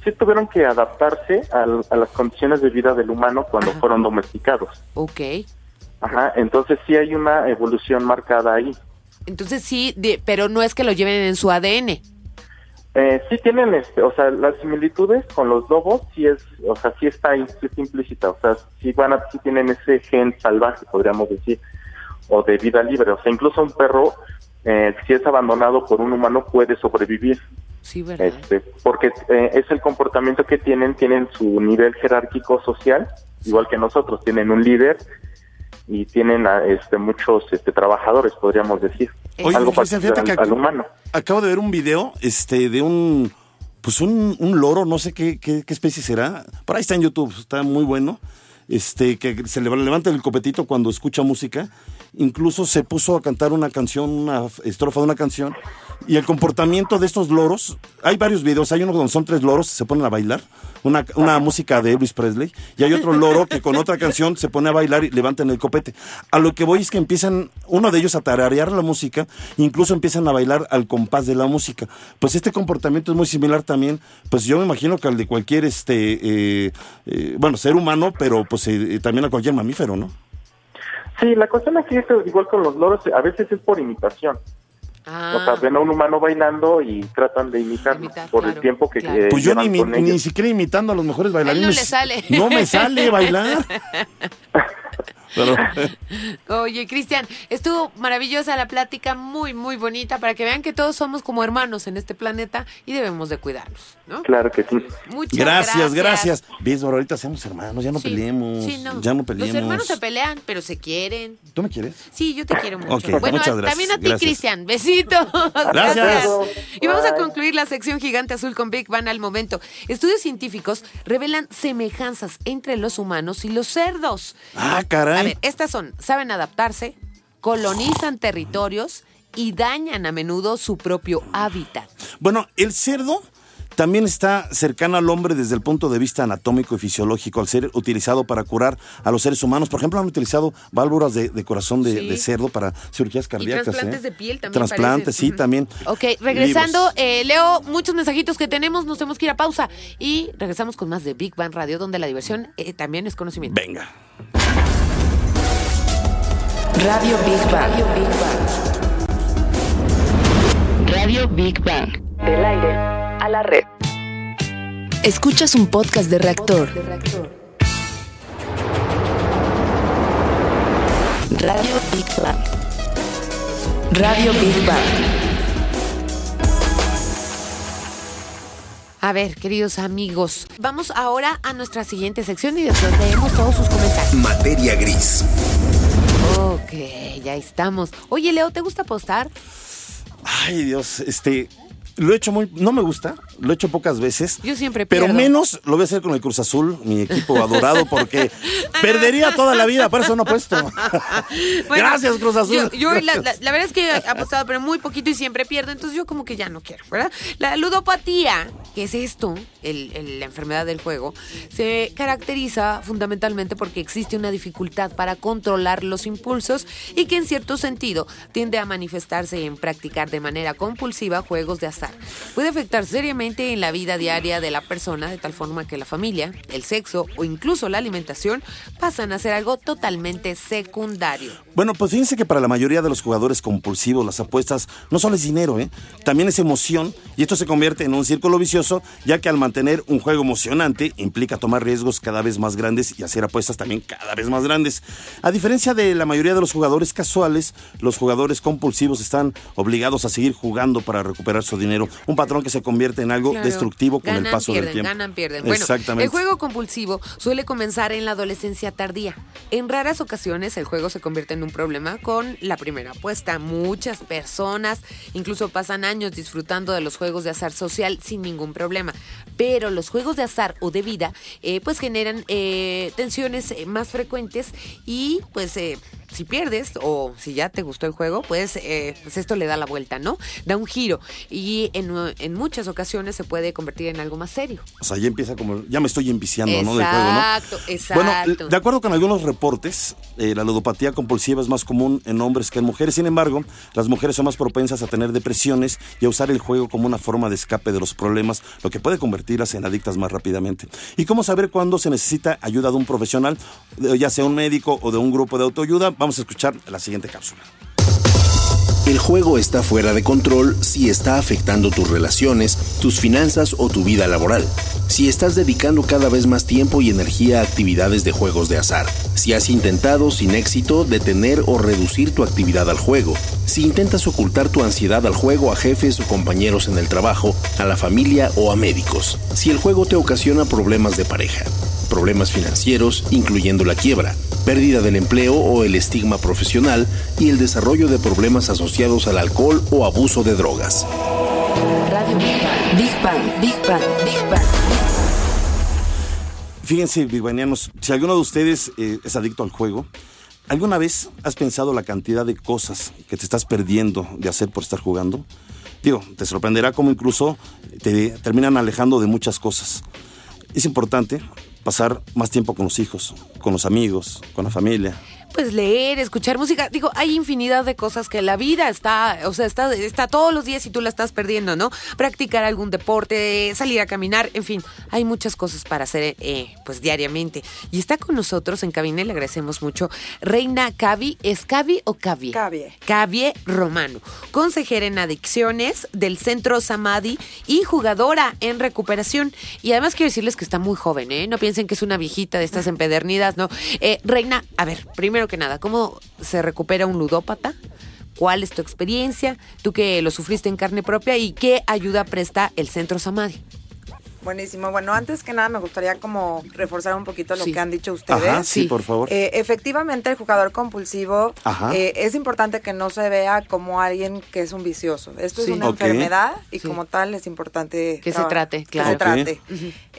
sí tuvieron que adaptarse al- a las condiciones de vida del humano cuando Ajá. fueron domesticados. Ok. Ajá, entonces sí hay una evolución marcada ahí. Entonces sí, de- pero no es que lo lleven en su ADN. Eh, sí tienen, este, o sea, las similitudes con los lobos sí es, o sea, sí está, implícita, o sea, sí van a, sí tienen ese gen salvaje, podríamos decir, o de vida libre, o sea, incluso un perro, eh, si es abandonado por un humano puede sobrevivir, Sí, ¿verdad? este, porque eh, es el comportamiento que tienen, tienen su nivel jerárquico social, igual que nosotros, tienen un líder y tienen a, este, muchos este, trabajadores, podríamos decir, Oye, algo fíjate al, que al humano. acabo de ver un video este, de un, pues un, un loro, no sé qué, qué, qué especie será. Por ahí está en YouTube, está muy bueno. Este, que se le levanta el copetito cuando escucha música. Incluso se puso a cantar una canción, una estrofa de una canción. Y el comportamiento de estos loros, hay varios videos, hay uno donde son tres loros, se ponen a bailar, una, una música de Elvis Presley, y hay otro loro que con otra canción se pone a bailar y levantan el copete. A lo que voy es que empiezan, uno de ellos a tararear la música, incluso empiezan a bailar al compás de la música. Pues este comportamiento es muy similar también, pues yo me imagino que al de cualquier, este, eh, eh, bueno, ser humano, pero pues eh, también a cualquier mamífero, ¿no? Sí, la cuestión aquí es que igual con los loros, a veces es por imitación. Ah, O sea, ven a un humano bailando y tratan de imitarlo Imitar, por claro, el tiempo que claro. eh, Pues yo ni, ni ellos. siquiera imitando a los mejores bailarines. le sale. No me sale bailar. Oye, Cristian, estuvo maravillosa la plática, muy, muy bonita, para que vean que todos somos como hermanos en este planeta y debemos de cuidarnos, ¿no? Claro que sí. Muchas gracias, gracias. Ves, ahorita somos hermanos, ya no peleemos. Sí, no. Ya no peleemos. Los hermanos se pelean, pero se quieren. ¿Tú me quieres? Sí, yo te quiero mucho. Ok, bueno, muchas gracias, también a ti, gracias. Cristian. Besitos. Gracias. Y vamos a concluir la sección gigante azul con Big Bang al momento. Estudios científicos revelan semejanzas entre los humanos y los cerdos. Ah, caray. A ver, estas son, saben adaptarse, colonizan territorios y dañan a menudo su propio hábitat. Bueno, el cerdo también está cercano al hombre desde el punto de vista anatómico y fisiológico, al ser utilizado para curar a los seres humanos. Por ejemplo, han utilizado válvulas de, de corazón de, Sí. de cerdo para cirugías cardíacas. trasplantes ¿eh? de piel también Trasplantes, parece. sí, también. Ok, regresando, eh, leo muchos mensajitos que tenemos, nos tenemos que ir a pausa y regresamos con más de Big Bang Radio, donde la diversión eh, también es conocimiento. Venga. Radio Big Bang. Radio Big Bang. Radio Big Bang. Del aire a la red. Escuchas un podcast de reactor. Radio Big Bang. Radio Big Bang. A ver, queridos amigos, vamos ahora a nuestra siguiente sección y después leemos todos sus comentarios. Materia gris. Ok, ya estamos. Oye, Leo, ¿te gusta apostar? Ay, Dios, este. Lo he hecho muy. No me gusta, lo he hecho pocas veces. Yo siempre Pero pierdo. menos lo voy a hacer con el Cruz Azul, mi equipo adorado, porque perdería toda la vida, por eso no apuesto. Bueno, Gracias, Cruz Azul. Yo, yo la, la- la verdad es que he apostado, pero muy poquito y siempre pierdo, entonces yo como que ya no quiero, ¿verdad? La ludopatía, que es esto, el- el- la enfermedad del juego, se caracteriza fundamentalmente porque existe una dificultad para controlar los impulsos y que en cierto sentido tiende a manifestarse en practicar de manera compulsiva juegos de azar. Puede afectar seriamente en la vida diaria de la persona de tal forma que la familia, el sexo o incluso la alimentación pasan a ser algo totalmente secundario. Bueno, pues fíjense que para la mayoría de los jugadores compulsivos las apuestas no solo es dinero, ¿eh? también es emoción y esto se convierte en un círculo vicioso ya que al mantener un juego emocionante implica tomar riesgos cada vez más grandes y hacer apuestas también cada vez más grandes. A diferencia de la mayoría de los jugadores casuales, los jugadores compulsivos están obligados a seguir jugando para recuperar su dinero, un patrón que se convierte en algo Claro. destructivo con Ganan, el paso pierden, del tiempo. Ganan, pierden. Bueno, Exactamente. el juego compulsivo suele comenzar en la adolescencia tardía. En raras ocasiones el juego se convierte en un problema con la primera apuesta. Muchas personas incluso pasan años disfrutando de los juegos de azar social sin ningún problema. Pero los juegos de azar o de vida eh, pues generan eh, tensiones eh, más frecuentes y pues... eh, si pierdes o si ya te gustó el juego, pues, eh, pues esto le da la vuelta, ¿no? Da un giro y en, en muchas ocasiones se puede convertir en algo más serio. O sea, ya empieza como, ya me estoy enviciando, ¿no? Del juego, ¿no? Exacto, exacto. Bueno, de acuerdo con algunos reportes, eh, la ludopatía compulsiva es más común en hombres que en mujeres. Sin embargo, las mujeres son más propensas a tener depresiones y a usar el juego como una forma de escape de los problemas, lo que puede convertirlas en adictas más rápidamente. ¿Y cómo saber cuándo se necesita ayuda de un profesional, eh, ya sea un médico o de un grupo de autoayuda? Vamos a escuchar la siguiente cápsula. El juego está fuera de control si está afectando tus relaciones, tus finanzas o tu vida laboral. Si estás dedicando cada vez más tiempo y energía a actividades de juegos de azar. Si has intentado sin éxito detener o reducir tu actividad al juego. Si intentas ocultar tu ansiedad al juego a jefes o compañeros en el trabajo, a la familia o a médicos. Si el juego te ocasiona problemas de pareja. Problemas financieros, incluyendo la quiebra, pérdida del empleo o el estigma profesional y el desarrollo de problemas asociados al alcohol o abuso de drogas. Radio Big Bang. Big Bang. Big Bang. Fíjense, bigbanianos, si alguno de ustedes eh, es adicto al juego, ¿alguna vez has pensado la cantidad de cosas que te estás perdiendo de hacer por estar jugando? Digo, te sorprenderá cómo incluso te terminan alejando de muchas cosas. Es importante pasar más tiempo con los hijos, con los amigos, con la familia. Pues leer, escuchar música. Digo, hay infinidad de cosas que la vida está, o sea, está, está todos los días y tú la estás perdiendo, ¿no? Practicar algún deporte, salir a caminar, en fin, hay muchas cosas para hacer, eh, pues diariamente. Y está con nosotros en cabina y le agradecemos mucho Reina Cavi, ¿es Cavi o Cavie? Cavie. Cavie Romano, consejera en adicciones del Centro Samadi y jugadora en recuperación. Y además quiero decirles que está muy joven, ¿eh? No piensen que es una viejita de estas empedernidas, ¿no? Eh, Reina, a ver, primero primero que nada, ¿cómo se recupera un ludópata? ¿Cuál es tu experiencia? Tú que lo sufriste en carne propia y qué ayuda presta el Centro Samadhi. Buenísimo. Bueno, antes que nada me gustaría como reforzar un poquito lo Sí. que han dicho ustedes. Ajá, sí, por favor. Eh, efectivamente, el jugador compulsivo eh, es importante que no se vea como alguien que es un vicioso. Esto Sí. es una enfermedad y Sí. como tal es importante Que se trate, que claro. se trate.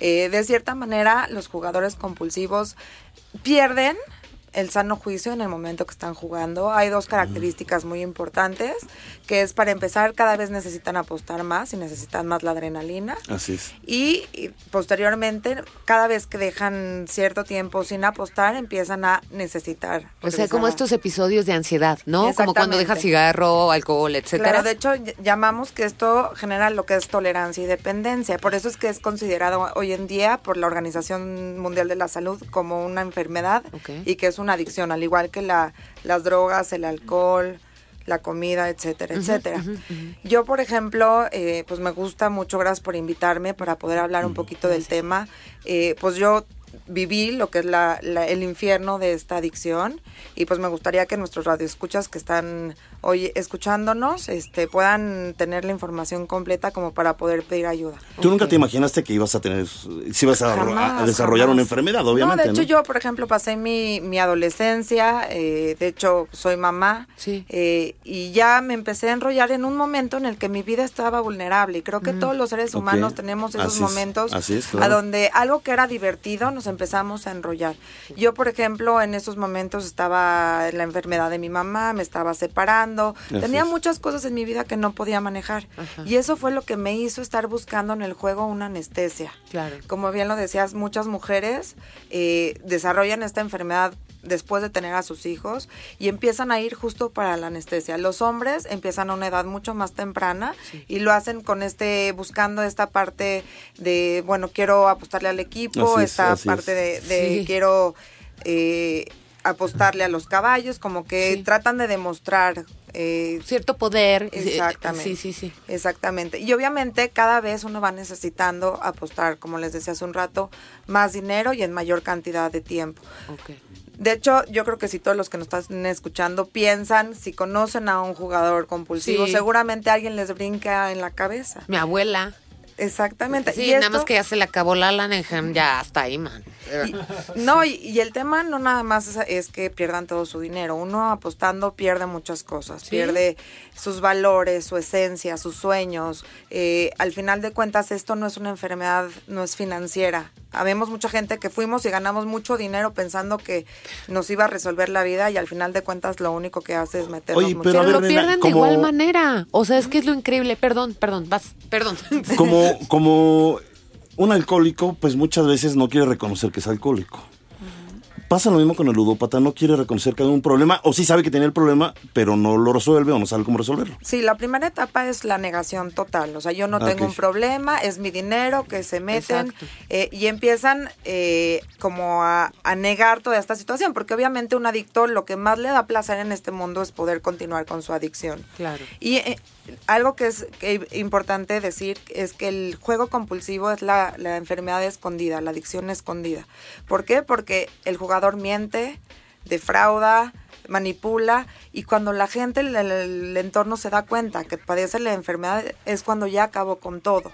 Eh, de cierta manera, los jugadores compulsivos pierden el sano juicio en el momento que están jugando. Hay dos características muy importantes, que es para empezar, cada vez necesitan apostar más y necesitan más la adrenalina. Así es. Y, y posteriormente, cada vez que dejan cierto tiempo sin apostar, empiezan a necesitar. O sea, como a- estos episodios de ansiedad, ¿no? Como cuando dejas cigarro, alcohol, etcétera. Claro, de hecho ll- llamamos que esto genera lo que es tolerancia y dependencia. Por eso es que es considerado hoy en día por la Organización Mundial de la Salud como una enfermedad y que es una adicción, al igual que la, las drogas, el alcohol, la comida, etcétera, etcétera. Yo, por ejemplo, eh, pues me gusta mucho, gracias por invitarme para poder hablar un poquito del tema. Eh, pues yo viví lo que es la, la- el infierno de esta adicción y pues me gustaría que nuestros radioescuchas que están hoy escuchándonos este puedan tener la información completa como para poder pedir ayuda. Tú nunca te imaginaste que ibas a tener, si ibas a, Jamás, a desarrollar jamás. una enfermedad, obviamente. No, de hecho yo, por ejemplo, pasé mi, mi adolescencia, eh, de hecho soy mamá, Sí. eh, y ya me empecé a enrollar en un momento en el que mi vida estaba vulnerable y creo que todos los seres humanos tenemos esos Así es, momentos así es, a donde algo que era divertido nos empezamos a enrollar. Yo, por ejemplo, en esos momentos estaba en la enfermedad de mi mamá, me estaba separando, Así tenía es. muchas cosas en mi vida que no podía manejar y eso fue lo que me hizo estar buscando en el juego una anestesia. Claro. Como bien lo decías, muchas mujeres eh, desarrollan esta enfermedad después de tener a sus hijos y empiezan a ir justo para la anestesia. Los hombres empiezan a una edad mucho más temprana y lo hacen con este, buscando esta parte de, bueno, quiero apostarle al equipo, Así esta parte de, es. de Sí. quiero eh, apostarle a los caballos, como que Sí. tratan de demostrar eh, Cierto poder. Exactamente. Sí, sí, sí. Exactamente. Y obviamente cada vez uno va necesitando apostar, como les decía hace un rato, más dinero y en mayor cantidad de tiempo. De hecho, yo creo que si todos los que nos están escuchando piensan, si conocen a un jugador compulsivo, Sí. seguramente alguien les brinca en la cabeza. Mi abuela. Exactamente. Sí, Y nada esto- más que ya se le acabó la Lanenham, ya hasta ahí, man. y- no, y, y el tema no nada más es, es que pierdan todo su dinero. Uno apostando pierde muchas cosas. Sí. Pierde sus valores, su esencia, sus sueños. Eh, al final de cuentas, esto no es una enfermedad, no es financiera. Habemos mucha gente que fuimos y ganamos mucho dinero pensando que nos iba a resolver la vida y al final de cuentas lo único que hace es meternos Oye, mucho pero a Pero ver, lo nena, pierden de igual manera. O sea, es que es lo increíble. Perdón, perdón, vas. Perdón. Como, como un alcohólico, pues muchas veces no quiere reconocer que es alcohólico. Pasa lo mismo con el ludópata, no quiere reconocer que hay un problema, o sí sabe que tiene el problema, pero no lo resuelve o no sabe cómo resolverlo. Sí, la primera etapa es la negación total. O sea, yo no Ah, tengo un problema, es mi dinero que se meten eh, y empiezan eh, como a, a negar toda esta situación, porque obviamente un adicto lo que más le da placer en este mundo es poder continuar con su adicción. Claro. Y eh, algo que es importante decir es que el juego compulsivo es la enfermedad escondida, la adicción escondida. ¿Por qué? Porque el jugador miente, defrauda, manipula y cuando la gente, el, el- el entorno se da cuenta que padece la enfermedad es cuando ya acabó con todo.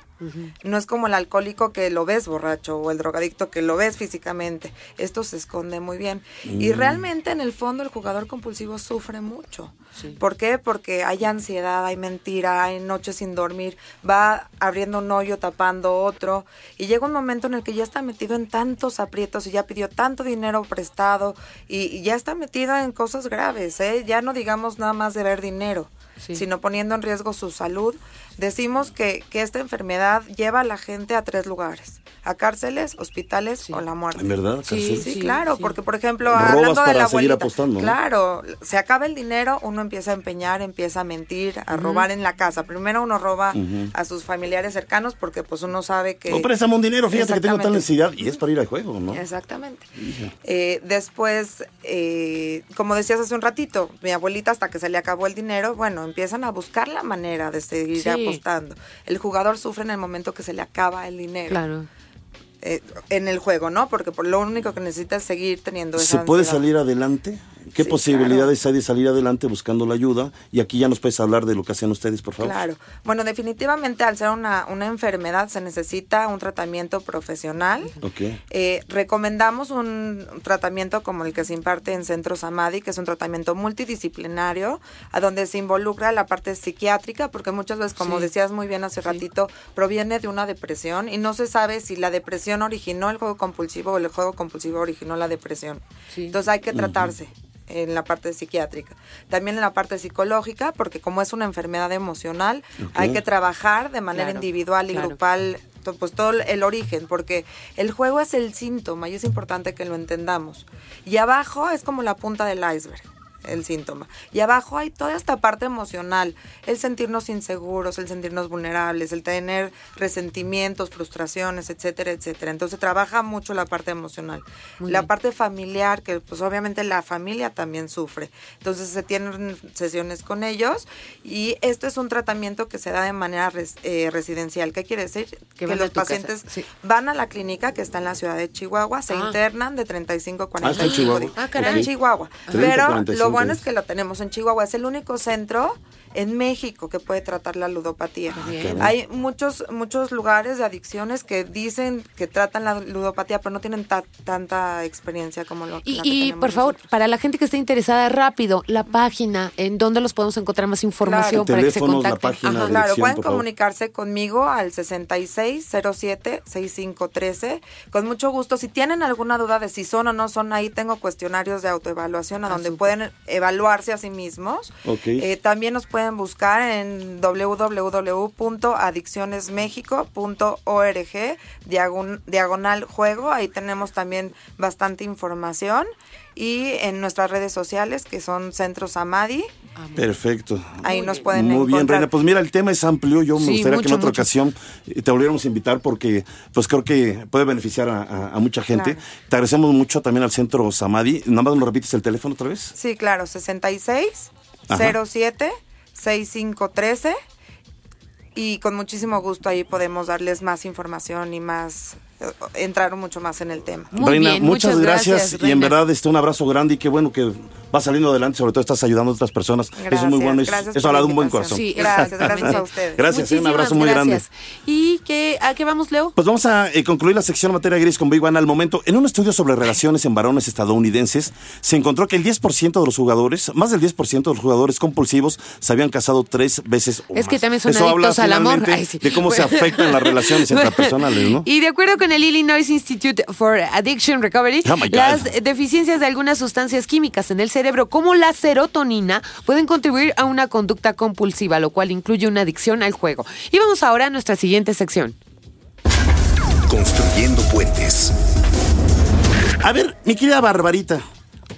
No es como el alcohólico que lo ves borracho o el drogadicto que lo ves físicamente. Esto se esconde muy bien. Y realmente en el fondo el jugador compulsivo sufre mucho. ¿Por qué? Porque hay ansiedad, hay mentira, hay noches sin dormir, va abriendo un hoyo, tapando otro, y llega un momento en el que ya está metido en tantos aprietos y ya pidió tanto dinero prestado y, y ya está metido en cosas graves, ¿eh? Ya no digamos nada más de ver dinero, sino poniendo en riesgo su salud. Decimos que, que esta enfermedad lleva a la gente a tres lugares, a cárceles, hospitales o la muerte. ¿En verdad? Sí? Sí, Sí, claro, sí. porque por ejemplo, Robas hablando de para la seguir abuelita, apostando, ¿no? claro, se acaba el dinero, uno empieza a empeñar, empieza a mentir, a robar en la casa. Primero uno roba a sus familiares cercanos porque pues uno sabe que No, préstame un dinero, fíjate que tengo tal necesidad y es para ir al juego, ¿no? Exactamente. Eh, después, eh, como decías hace un ratito, mi abuelita hasta que se le acabó el dinero, bueno, empiezan a buscar la manera de seguir Sí. Apostando. El jugador sufre en el momento que se le acaba el dinero Claro. eh, en el juego, ¿no? Porque por lo único que necesita es seguir teniendo esa ¿Se puede ansiedad. salir adelante ¿Qué Sí, posibilidades hay de salir adelante buscando la ayuda? Y aquí ya nos puedes hablar de lo que hacen ustedes, por favor. Claro. Bueno, definitivamente al ser una, una enfermedad se necesita un tratamiento profesional. Ok. Eh, recomendamos un tratamiento como el que se imparte en Centros Amadi, que es un tratamiento multidisciplinario, a donde se involucra la parte psiquiátrica, porque muchas veces, como Sí. decías muy bien hace ratito, proviene de una depresión y no se sabe si la depresión originó el juego compulsivo o el juego compulsivo originó la depresión. Sí. Entonces hay que tratarse en la parte psiquiátrica. También en la parte psicológica, porque como es una enfermedad emocional, hay que trabajar de manera Claro, individual y claro. grupal pues todo el origen, porque el juego es el síntoma y es importante que lo entendamos. Y abajo es como la punta del iceberg el síntoma. Y abajo hay toda esta parte emocional, el sentirnos inseguros, el sentirnos vulnerables, el tener resentimientos, frustraciones, etcétera, etcétera. Entonces trabaja mucho la parte emocional. Muy la bien. parte familiar, que pues obviamente la familia también sufre. Entonces se tienen sesiones con ellos y esto es un tratamiento que se da de manera res- eh, residencial. ¿Qué quiere decir? Que los pacientes sí. van a la clínica que está en la ciudad de Chihuahua, se Ah. internan de 35 a Ah, está en 45 Chihuahua. días. Ah, caray. Está en Chihuahua. 30, Pero 45 lo bueno es que lo tenemos en Chihuahua. Es el único centro en México que puede tratar la ludopatía. bien. Hay muchos muchos lugares de adicciones que dicen que tratan la ludopatía, pero no tienen ta- tanta experiencia como lo Y, la que y, por favor, nosotros. para la gente que esté interesada, rápido, la página, en donde los podemos encontrar más información Claro. para que se contacten. Ajá. Claro, pueden comunicarse conmigo al 6607-6513. Con mucho gusto. Si tienen alguna duda de si son o no son, ahí tengo cuestionarios de autoevaluación a Ah, donde pueden evaluarse a sí mismos. Eh, también nos pueden buscar en www.adiccionesmexico.org diagon- diagonal juego. Ahí tenemos también bastante información. Y en nuestras redes sociales, que son Centros Amadi, Perfecto. ahí nos pueden Muy bien, encontrar. Reina. Pues mira, el tema es amplio. Yo me Sí, gustaría que en otra mucho. ocasión eh, te volviéramos a invitar porque pues creo que puede beneficiar a, a- a mucha gente. Claro. Te agradecemos mucho también al Centro Samadi. Nada más nos repites el teléfono otra vez. Sí, claro, 66 Ajá. 07 6513 y con muchísimo gusto ahí podemos darles más información y más eh, entrar mucho más en el tema. Muy Reina, bien, muchas, muchas gracias, gracias, y en verdad este un abrazo grande y qué bueno que vas saliendo adelante, sobre todo estás ayudando a otras personas. Eso es muy bueno, gracias eso habla la de un buen corazón. Sí, Gracias, gracias a ustedes. Gracias, eh, un abrazo muy grande. ¿Y qué, a qué vamos, Leo? Pues vamos a eh, concluir la sección materia gris con Big One al momento. En un estudio sobre relaciones en varones estadounidenses, se encontró que el 10% de los jugadores, más del 10% de los jugadores compulsivos, se habían casado tres veces o Es más. que también son Eso habla adictos al amor. finalmente Ay, sí. de cómo se afectan las relaciones intrapersonales, ¿no? Y de acuerdo con el Illinois Institute for Addiction Recovery, Oh las deficiencias de algunas sustancias químicas en el cerebro, como la serotonina, pueden contribuir a una conducta compulsiva, lo cual incluye una adicción al juego. Y vamos ahora a nuestra siguiente sección. Construyendo puentes. A ver, mi querida Barbarita,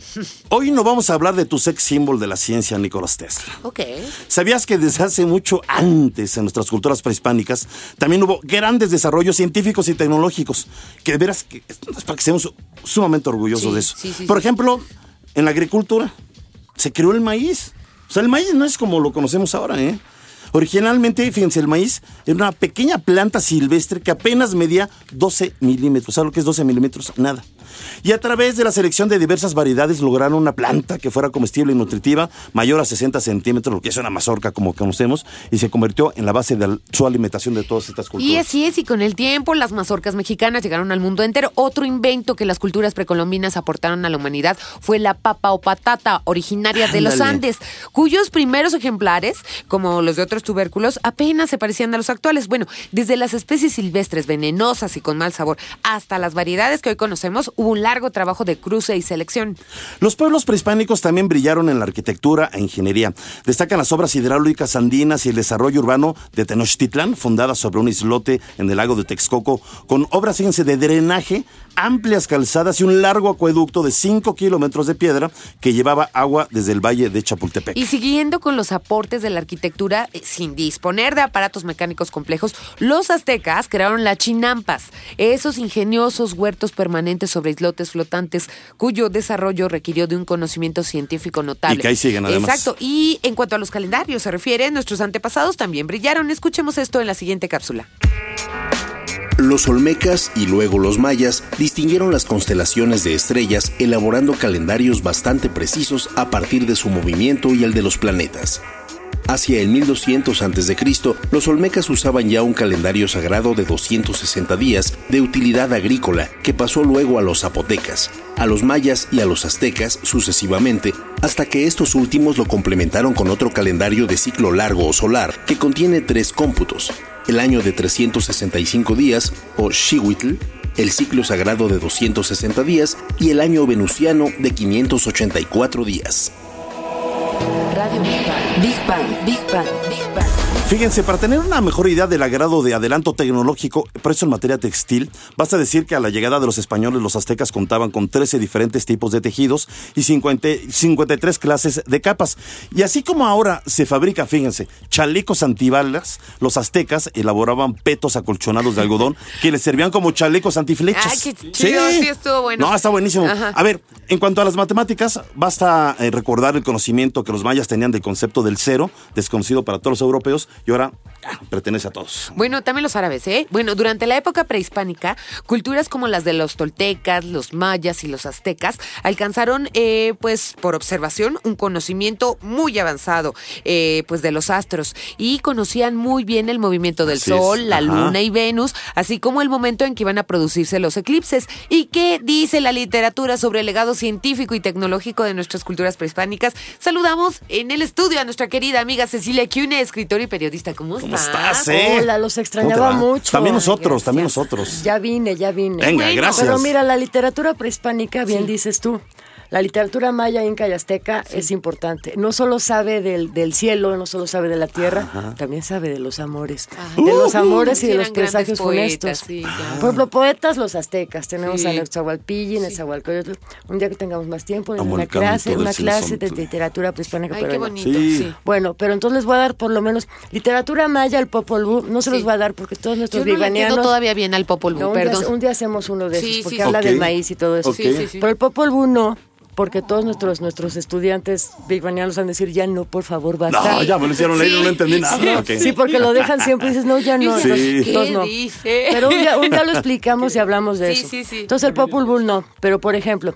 hoy no vamos a hablar de tu sex symbol de la ciencia, Nicolás Tesla. Ok. ¿Sabías que desde hace mucho antes en nuestras culturas prehispánicas también hubo grandes desarrollos científicos y tecnológicos? Que de veras, que, es para que estemos sumamente orgullosos Sí, de eso. sí, sí, Por ejemplo, en la agricultura se creó el maíz. O sea, el maíz no es como lo conocemos ahora, ¿eh? Originalmente, fíjense, el maíz era una pequeña planta silvestre que apenas medía 12 milímetros. ¿Sabes lo que es 12 milímetros? Nada. Y a través de la selección de diversas variedades lograron una planta que fuera comestible y nutritiva, mayor a 60 centímetros, lo que es una mazorca como conocemos, y se convirtió en la base de su alimentación de todas estas culturas. Y así es, y con el tiempo las mazorcas mexicanas llegaron al mundo entero. Otro invento que las culturas precolombinas aportaron a la humanidad fue la papa o patata, originaria de los. Andes, cuyos primeros ejemplares, como los de otros tubérculos, apenas se parecían a los actuales. Bueno, desde las especies silvestres venenosas y con mal sabor hasta las variedades que hoy conocemos, hubo un largo trabajo de cruce y selección. Los pueblos prehispánicos también brillaron en la arquitectura e ingeniería. Destacan las obras hidráulicas andinas y el desarrollo urbano de Tenochtitlán, fundada sobre un islote en el lago de Texcoco, con obras, de drenaje, amplias calzadas y un largo acueducto de 5 kilómetros de piedra que llevaba agua desde el valle de Chapultepec. Y siguiendo con los aportes de la arquitectura, eh, sin disponer de aparatos mecánicos complejos, los aztecas crearon las chinampas, esos ingeniosos huertos permanentes sobre islotes flotantes, cuyo desarrollo requirió de un conocimiento científico notable. Y que ahí siguen, además. Exacto. Y en cuanto a los calendarios se refiere, nuestros antepasados también brillaron. Escuchemos esto en la siguiente cápsula. Los olmecas y luego los mayas distinguieron las constelaciones de estrellas elaborando calendarios bastante precisos a partir de su movimiento y el de los planetas. Hacia el 1200 a.C., los olmecas usaban ya un calendario sagrado de 260 días de utilidad agrícola que pasó luego a los zapotecas, a los mayas y a los aztecas sucesivamente, hasta que estos últimos lo complementaron con otro calendario de ciclo largo o solar que contiene tres cómputos, el año de 365 días o Xihuitl, el ciclo sagrado de 260 días y el año venusiano de 584 días. Radio. Big Bang, Big Bang, Big Bang. Fíjense, para tener una mejor idea del agrado de adelanto tecnológico, por eso en materia textil, basta decir que a la llegada de los españoles los aztecas contaban con 13 diferentes tipos de tejidos y 50 53 clases de capas. Y así como ahora se fabrica, fíjense, chalecos antibalas, los aztecas elaboraban petos acolchonados de algodón que les servían como chalecos antiflechas. Ay, qué chido, sí estuvo bueno. No, está buenísimo. Ajá. A ver, en cuanto a las matemáticas, basta eh, recordar el conocimiento que los mayas tenían del concepto del cero, desconocido para todos los europeos, y ahora ah, pertenece a todos. Bueno, también los árabes, ¿eh? Bueno, durante la época prehispánica, culturas como las de los toltecas, los mayas y los aztecas alcanzaron, eh, pues, por observación, un conocimiento muy avanzado, eh, pues, de los astros y conocían muy bien el movimiento del Así es, Sol, la ajá. Luna y Venus, así como el momento en que iban a producirse los eclipses. ¿Y qué dice la literatura sobre el legado científico y tecnológico de nuestras culturas prehispánicas? Saludamos en el estudio a nuestra querida amiga Cecilia Cune, escritora y periodista. ¿Cómo estás? ¿Cómo estás, eh? Hola, los ¿Cómo te extrañaba mucho. También nosotros, también nosotros. Ya vine, ya vine. Venga, gracias. Pero mira, la literatura prehispánica, bien dices tú, la literatura maya, inca y azteca es importante. No solo sabe del, del cielo, no solo sabe de la tierra, también sabe de los amores. Ay. de los Uh, amores y sí, de los presagios grandes funestos. poetas, sí, claro. Por ejemplo, poetas los aztecas. Tenemos a Netzahualpilli, Netzahualcoyotl. Un día que tengamos más tiempo, Amo una clase, una clase de literatura prehispánica. Ay, pero qué no. bonito. Sí. Bueno, pero entonces les voy a dar por lo menos literatura maya, el Popol Vuh, no se los voy a dar porque todos Yo nuestros no entiendo vivanianos todavía bien al Popol Vuh, no, un, día, perdón. un día hacemos uno de esos porque habla del maíz y todo eso. Ok. Sí, sí, sí. Pero el Popol Vuh no, porque todos nuestros nuestros estudiantes bigbanianos van a decir ya no, por favor, basta. No, ya me lo hicieron leer no entendí nada. Sí, porque lo dejan siempre y dices, no, ya no. Entonces, ¿Qué no. dice? Pero un día, un día lo explicamos y hablamos de Sí, eso. sí, sí. Entonces el Popol Vuh no, pero por ejemplo,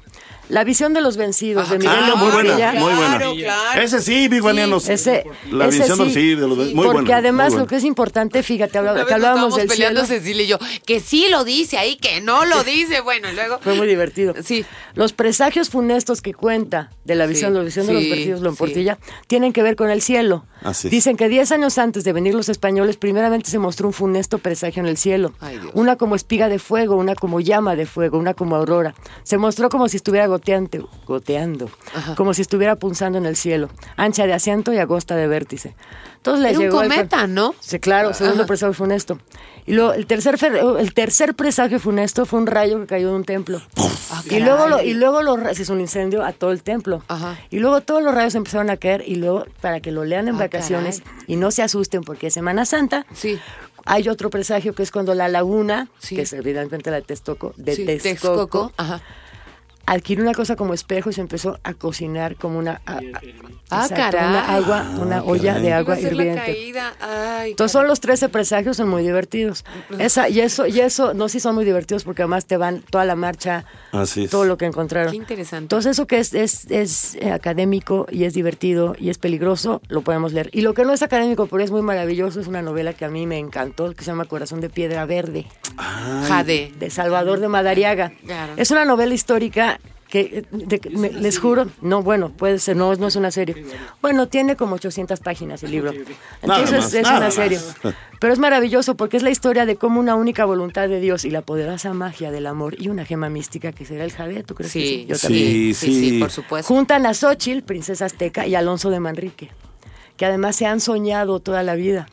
la visión de los vencidos de Miguel Ah, León muy Portilla, buena, muy buena. Claro, claro. Ese sí, bigbanianos. Ese, La ese visión sí, sí, de los- muy porque bueno, además muy bueno. lo que es importante, fíjate, habla- Una que hablábamos del peleando cielo. Cecilia y yo, que sí lo dice ahí, que no lo dice. Bueno, y luego... Fue muy divertido. Sí. Los presagios funestos que cuenta de la visión, Sí, la visión de los sí, vertidos sí. Lomportilla tienen que ver con el cielo. Así es. Dicen que 10 años antes de venir los españoles, primeramente se mostró un funesto presagio en el cielo. Ay, Dios. Una como espiga de fuego, una como llama de fuego, una como aurora. Se mostró como si estuviera goteante, goteando, Ajá. como si estuviera punzando en el cielo, ancha de asiento y agosta de vértice. Entonces le Era un llegó el- cometa, ¿no? Sí, claro, segundo Ajá. presagio funesto. Y luego el tercer fer- el tercer presagio funesto fue un rayo que cayó de un templo. Ah, y luego lo, y luego los hizo un incendio a todo el templo. Ajá. Y luego todos los rayos empezaron a caer y luego para que lo lean en Ah, vacaciones caray. y no se asusten porque es Semana Santa. Sí. Hay otro presagio que es cuando la laguna, Sí. que es evidentemente la de Texcoco, de Sí, Texcoco, Texcoco, ajá. Adquirió una cosa como espejo y se empezó a cocinar como una a- a- Ah, exacto, una agua, una olla caray. de agua hirviente. caída. Ay, Entonces son los 13 presagios, son muy divertidos. Esa, y eso, y eso, no sí son muy divertidos porque además te van toda la marcha, Así es. todo lo que encontraron. Qué interesante. Entonces eso que es, es, es eh, académico y es divertido y es peligroso, lo podemos leer. Y lo que no es académico, pero es muy maravilloso, es una novela que a mí me encantó, que se llama Corazón de Piedra Verde, Jade. de Salvador de Madariaga. Claro. Es una novela histórica que, de- me- les juro, no, bueno, puede ser, no, no es una serie. Bueno, tiene como 800 páginas el libro. Nada Entonces más, es nada una más. serie. Pero es maravilloso porque es la historia de cómo una única voluntad de Dios y la poderosa magia del amor y una gema mística que será el jade, ¿tú crees que Sí, sí? Yo Sí, también. sí, sí, sí. por supuesto. Juntan a Xochitl, princesa azteca, y Alonso de Manrique, que además se han soñado toda la vida.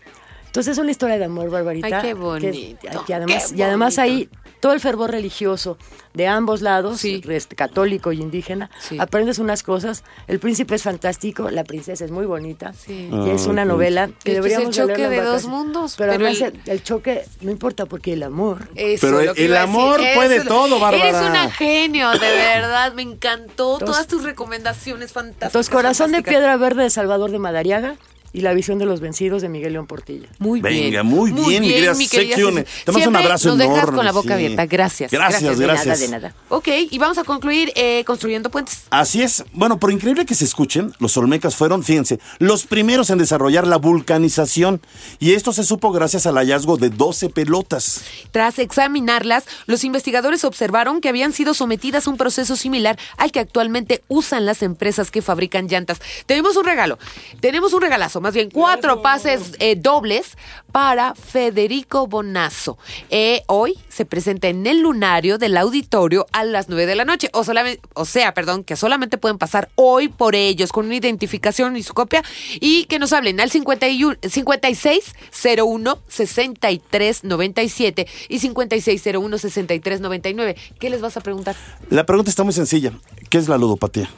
Entonces es una historia de amor, Barbarita. Ay, qué bonito, que además, qué y además bonito. ahí todo el fervor religioso de ambos lados, Sí. católico y indígena, Sí. aprendes unas cosas. El príncipe es fantástico, la princesa es muy bonita. Sí. Y es Ah, una novela que que es deberíamos el choque de dos mundos, Pero, pero además el- choque no importa porque el amor Eso, Pero el decir. amor puede Eso- todo, Bárbara. Eres una genio, de verdad. Me encantó Entonces- todas tus recomendaciones fantásticas. Entonces, Corazón de. Piedra Verde de Salvador de Madariaga y La visión de los vencidos de Miguel León Portilla. Muy bien. Venga, muy bien, querida mi querida. Te mando un abrazo nos dejas enorme, con la boca sí. abierta. Gracias. Gracias, de gracias. nada, de nada. Ok, y vamos a concluir eh, construyendo puentes. Así es. Bueno, por increíble que se escuchen, los olmecas fueron, fíjense, los primeros en desarrollar la vulcanización. Y esto se supo gracias al hallazgo de 12 pelotas. Tras examinarlas, los investigadores observaron que habían sido sometidas a un proceso similar al que actualmente usan las empresas que fabrican llantas. Tenemos un regalo, tenemos un regalazo, más bien cuatro pases eh, dobles para Federico Bonazo. Eh, hoy se presenta en el lunario del auditorio a las 9 de la noche. O, solamente, o sea, perdón, que solamente pueden pasar hoy por ellos con una identificación y su copia y que nos hablen al 51, 5601 6397 y 5601 6399. ¿Qué les vas a preguntar? La pregunta está muy sencilla. ¿Qué es la ludopatía?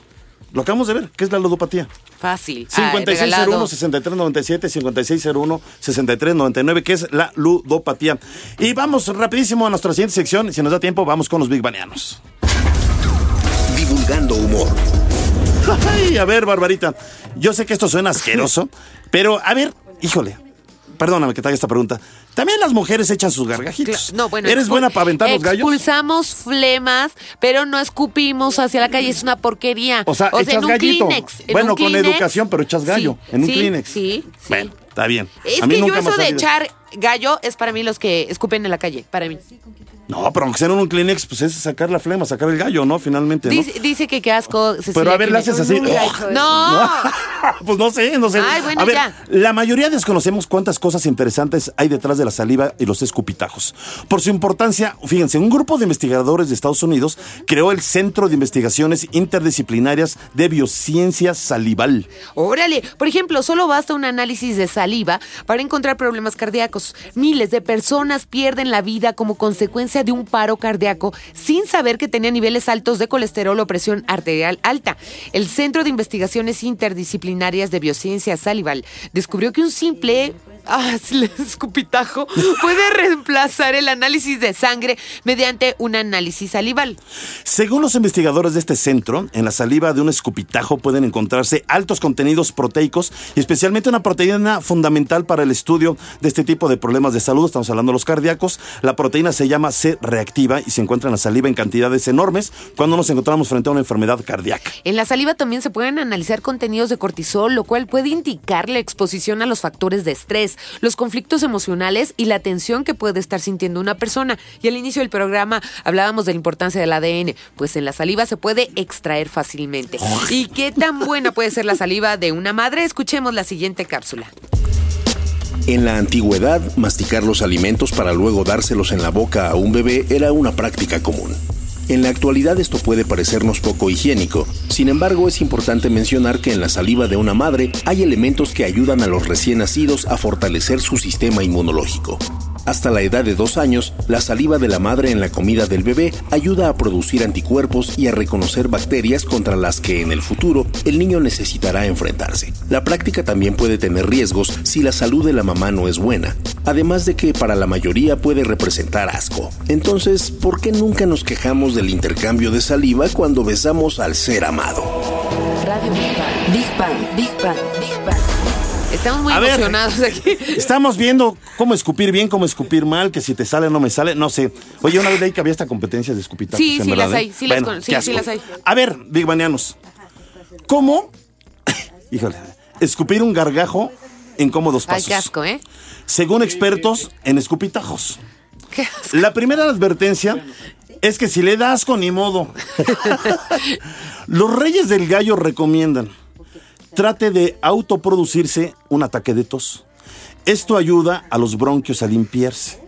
Lo acabamos de ver. ¿Qué es la ludopatía? Fácil. Ay, regalado. 5601-6397, 5601-6399, que es la ludopatía. Y vamos rapidísimo a nuestra siguiente sección. Si nos da tiempo, vamos con los Big Banianos. Divulgando humor. Ay, a ver, Barbarita. Yo sé que esto suena asqueroso, pero a ver, híjole. Perdóname que te haga esta pregunta. También las mujeres echan sus gargajitos. No, bueno, ¿Eres buena para aventar los gallos? Expulsamos flemas, pero no escupimos hacia la calle. Es una porquería. O sea, echas en un gallito. Kleenex. en Bueno, un con Kleenex, educación, pero echas gallo sí, en un sí, Kleenex. Sí, sí. Bueno, está bien. Es A mí que yo nunca ha eso de echar gallo es para mí los que escupen en la calle, para mí. No, pero aunque sea en un Kleenex, pues es sacar la flema, sacar el gallo, ¿no? Finalmente, ¿no? Dice, dice que qué asco. Cecilia, Pero a ver, me- haces así. Eso. No. pues no sé, no sé. Ay, bueno, a ver, ya. la mayoría desconocemos cuántas cosas interesantes hay detrás de la saliva y los escupitajos. Por su importancia, fíjense, un grupo de investigadores de Estados Unidos creó el Centro de Investigaciones Interdisciplinarias de Biociencia Salival. Órale, por ejemplo, solo basta un análisis de saliva para encontrar problemas cardíacos. Miles de personas pierden la vida como consecuencia de un paro cardíaco sin saber que tenían niveles altos de colesterol o presión arterial alta. El Centro de Investigaciones Interdisciplinarias de Biociencia Salival descubrió que un simple ah, escupitajo puede reemplazar el análisis de sangre mediante un análisis salival. Según los investigadores de este centro, en la saliva de un escupitajo pueden encontrarse altos contenidos proteicos y especialmente una proteína fundamental para el estudio de este tipo de problemas de salud. Estamos hablando de los cardíacos. La proteína se llama C reactiva y se encuentra en la saliva en cantidades enormes cuando nos encontramos frente a una enfermedad cardíaca. En la saliva también se pueden analizar contenidos de cortisol, lo cual puede indicar la exposición a los factores de estrés, los conflictos emocionales y la tensión que puede estar sintiendo una persona. Y al inicio del programa hablábamos de la importancia del ADN, pues en la saliva se puede extraer fácilmente. ¿Y qué tan buena puede ser la saliva de una madre? Escuchemos la siguiente cápsula. En la antigüedad, masticar los alimentos para luego dárselos en la boca a un bebé era una práctica común. En la actualidad esto puede parecernos poco higiénico, sin embargo es importante mencionar que en la saliva de una madre hay elementos que ayudan a los recién nacidos a fortalecer su sistema inmunológico. Hasta la edad de dos años, la saliva de la madre en la comida del bebé ayuda a producir anticuerpos y a reconocer bacterias contra las que en el futuro el niño necesitará enfrentarse. La práctica también puede tener riesgos si la salud de la mamá no es buena, además de que para la mayoría puede representar asco. Entonces, ¿por qué nunca nos quejamos del intercambio de saliva cuando besamos al ser amado? Radio Big Bang. Big Bang, Big Bang, Big Bang. Estamos muy A ver. emocionados aquí. Estamos viendo cómo escupir bien, cómo escupir mal, que si te sale o no me sale, no sé. Oye, una vez leí que había esta competencia de escupitajos. Sí, sí las ¿eh? hay, sí las Bueno, con- sí, las hay. A ver, Big Banianos, ¿cómo, híjole, escupir un gargajo en cómodos Ay, pasos? qué asco, ¿eh? Según expertos en escupitajos. Qué asco. La primera advertencia es que si le das asco, ni modo. Los reyes del gallo recomiendan, trate de autoproducirse un ataque de tos. Esto ayuda a los bronquios a limpiarse.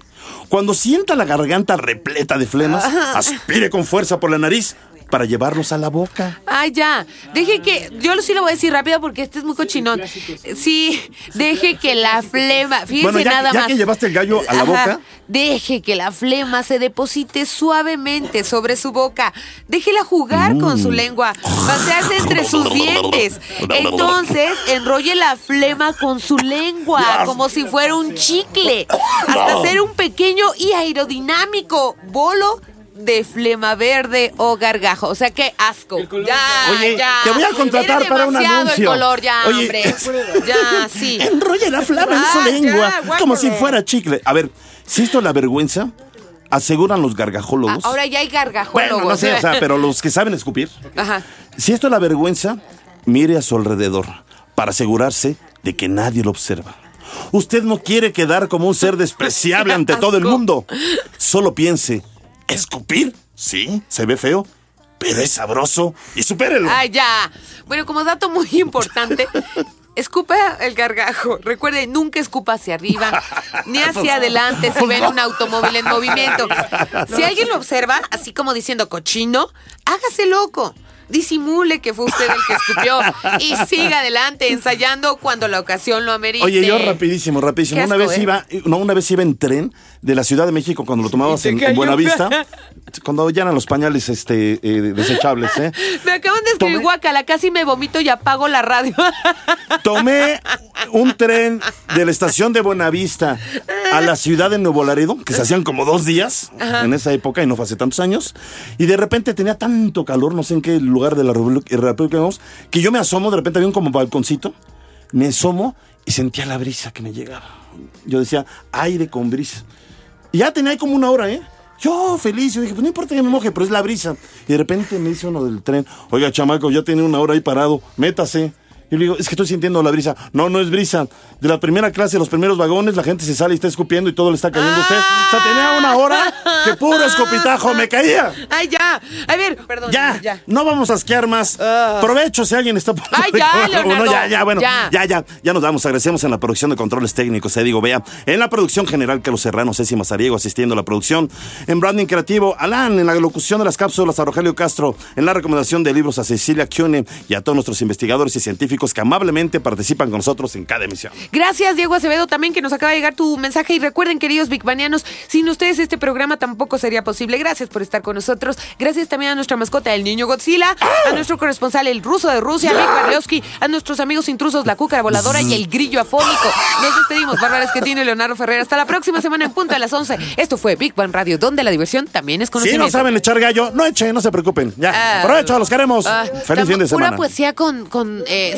Cuando sienta la garganta repleta de flemas, aspire con fuerza por la nariz para llevarlos a la boca. Ay, ya. Deje que. Yo sí lo voy a decir rápido porque este es muy cochinón. Sí, deje que la flema. Fíjense Bueno, ya, nada ya más. que llevaste el gallo a la Ajá. boca, Deje que la flema se deposite suavemente sobre su boca. Déjela jugar con Mm. su lengua, pasearse entre sus dientes. Entonces, enrolle la flema con su lengua, como si fuera un chicle, hasta hacer un pequeño y aerodinámico bolo de flema verde o gargajo. O sea, qué asco. Ya, Oye, ya. te voy a contratar para un anuncio. el color, ya, Oye, hombre. Ya, sí. Enrolla la flama en Ah, su ya, lengua, como si fuera chicle. A ver, si esto es la vergüenza, aseguran los gargajólogos. Ah, Ahora ya hay gargajólogos. bueno, no sé, o sea, pero los que saben escupir. Ajá. Si esto es la vergüenza, mire a su alrededor para asegurarse de que nadie lo observa. Usted no quiere quedar como un ser despreciable ante todo el mundo. Solo piense, ¿escupir? Sí, se ve feo, pero es sabroso y supérelo. Ay, ya. Bueno, como dato muy importante, escupa el gargajo. Recuerde, nunca escupa hacia arriba ni hacia adelante si ven un automóvil en movimiento. Si alguien lo observa, así como diciendo cochino, hágase loco. Disimule que fue usted el que escupió y siga adelante ensayando cuando la ocasión lo amerite. Oye, yo rapidísimo, rapidísimo. Una vez ¿eh? iba, no, una vez iba en tren de la Ciudad de México cuando lo tomabas en, en. Buenavista, cuando ya eran los pañales este, eh, desechables, ¿eh? Me acaban de escribir guacala, casi me vomito y apago la radio. Tomé un tren de la estación de Buenavista a la ciudad de Nuevo Laredo, que se hacían como dos días en esa época y no fue hace tantos años. Y de repente tenía tanto calor, no sé en qué lugar de la República República que yo me asomo, de repente había un como balconcito, me asomo y sentía la brisa que me llegaba. Yo decía, aire con brisa. Y ya tenía ahí como una hora, ¿eh? Yo feliz, yo dije, pues no importa que me moje, pero es la brisa. Y de repente me dice uno del tren, oiga, chamaco, ya tiene una hora ahí parado, métase. Y le digo, es que estoy sintiendo la brisa. No, no es brisa. De la primera clase, los primeros vagones, la gente se sale y está escupiendo y todo le está cayendo a usted. O sea, tenía una hora que puro escupitajo me caía. Ay, ya. A ver, perdón. Ya, no vamos a asquear más. Provecho si alguien está por. Ay, ya, Leonardo, ya, ya, bueno, ya. ya. ya, ya, nos damos. Agradecemos en la producción de controles técnicos, digo, vea. En la producción general, Carlos Serrano, Ceci Mazariego asistiendo a la producción. En branding creativo, Alan. En la locución de las cápsulas, a Rogelio Castro. En la recomendación de libros, a Cecilia Kione y a todos nuestros investigadores y científicos que amablemente participan con nosotros en cada emisión. Gracias, Diego Acevedo, también que nos acaba de llegar tu mensaje. Y recuerden, queridos bigbanianos, sin ustedes este programa tampoco sería posible. Gracias por estar con nosotros. Gracias también a nuestra mascota, el niño Godzilla, a nuestro corresponsal, el ruso de Rusia, Nick Barlowski, a nuestros amigos intrusos, la cúcara voladora y el grillo afónico. Nos despedimos, Bárbara Esquetino y Leonardo Ferrer. Hasta la próxima semana en punto a las 11. Esto fue Big Bang Radio, donde la diversión también es Si conocimiento. no saben echar gallo, no echen, no se preocupen. Ya, Ah, provecho, los queremos. ah, Feliz fin de Pura semana. poesía con, con eh,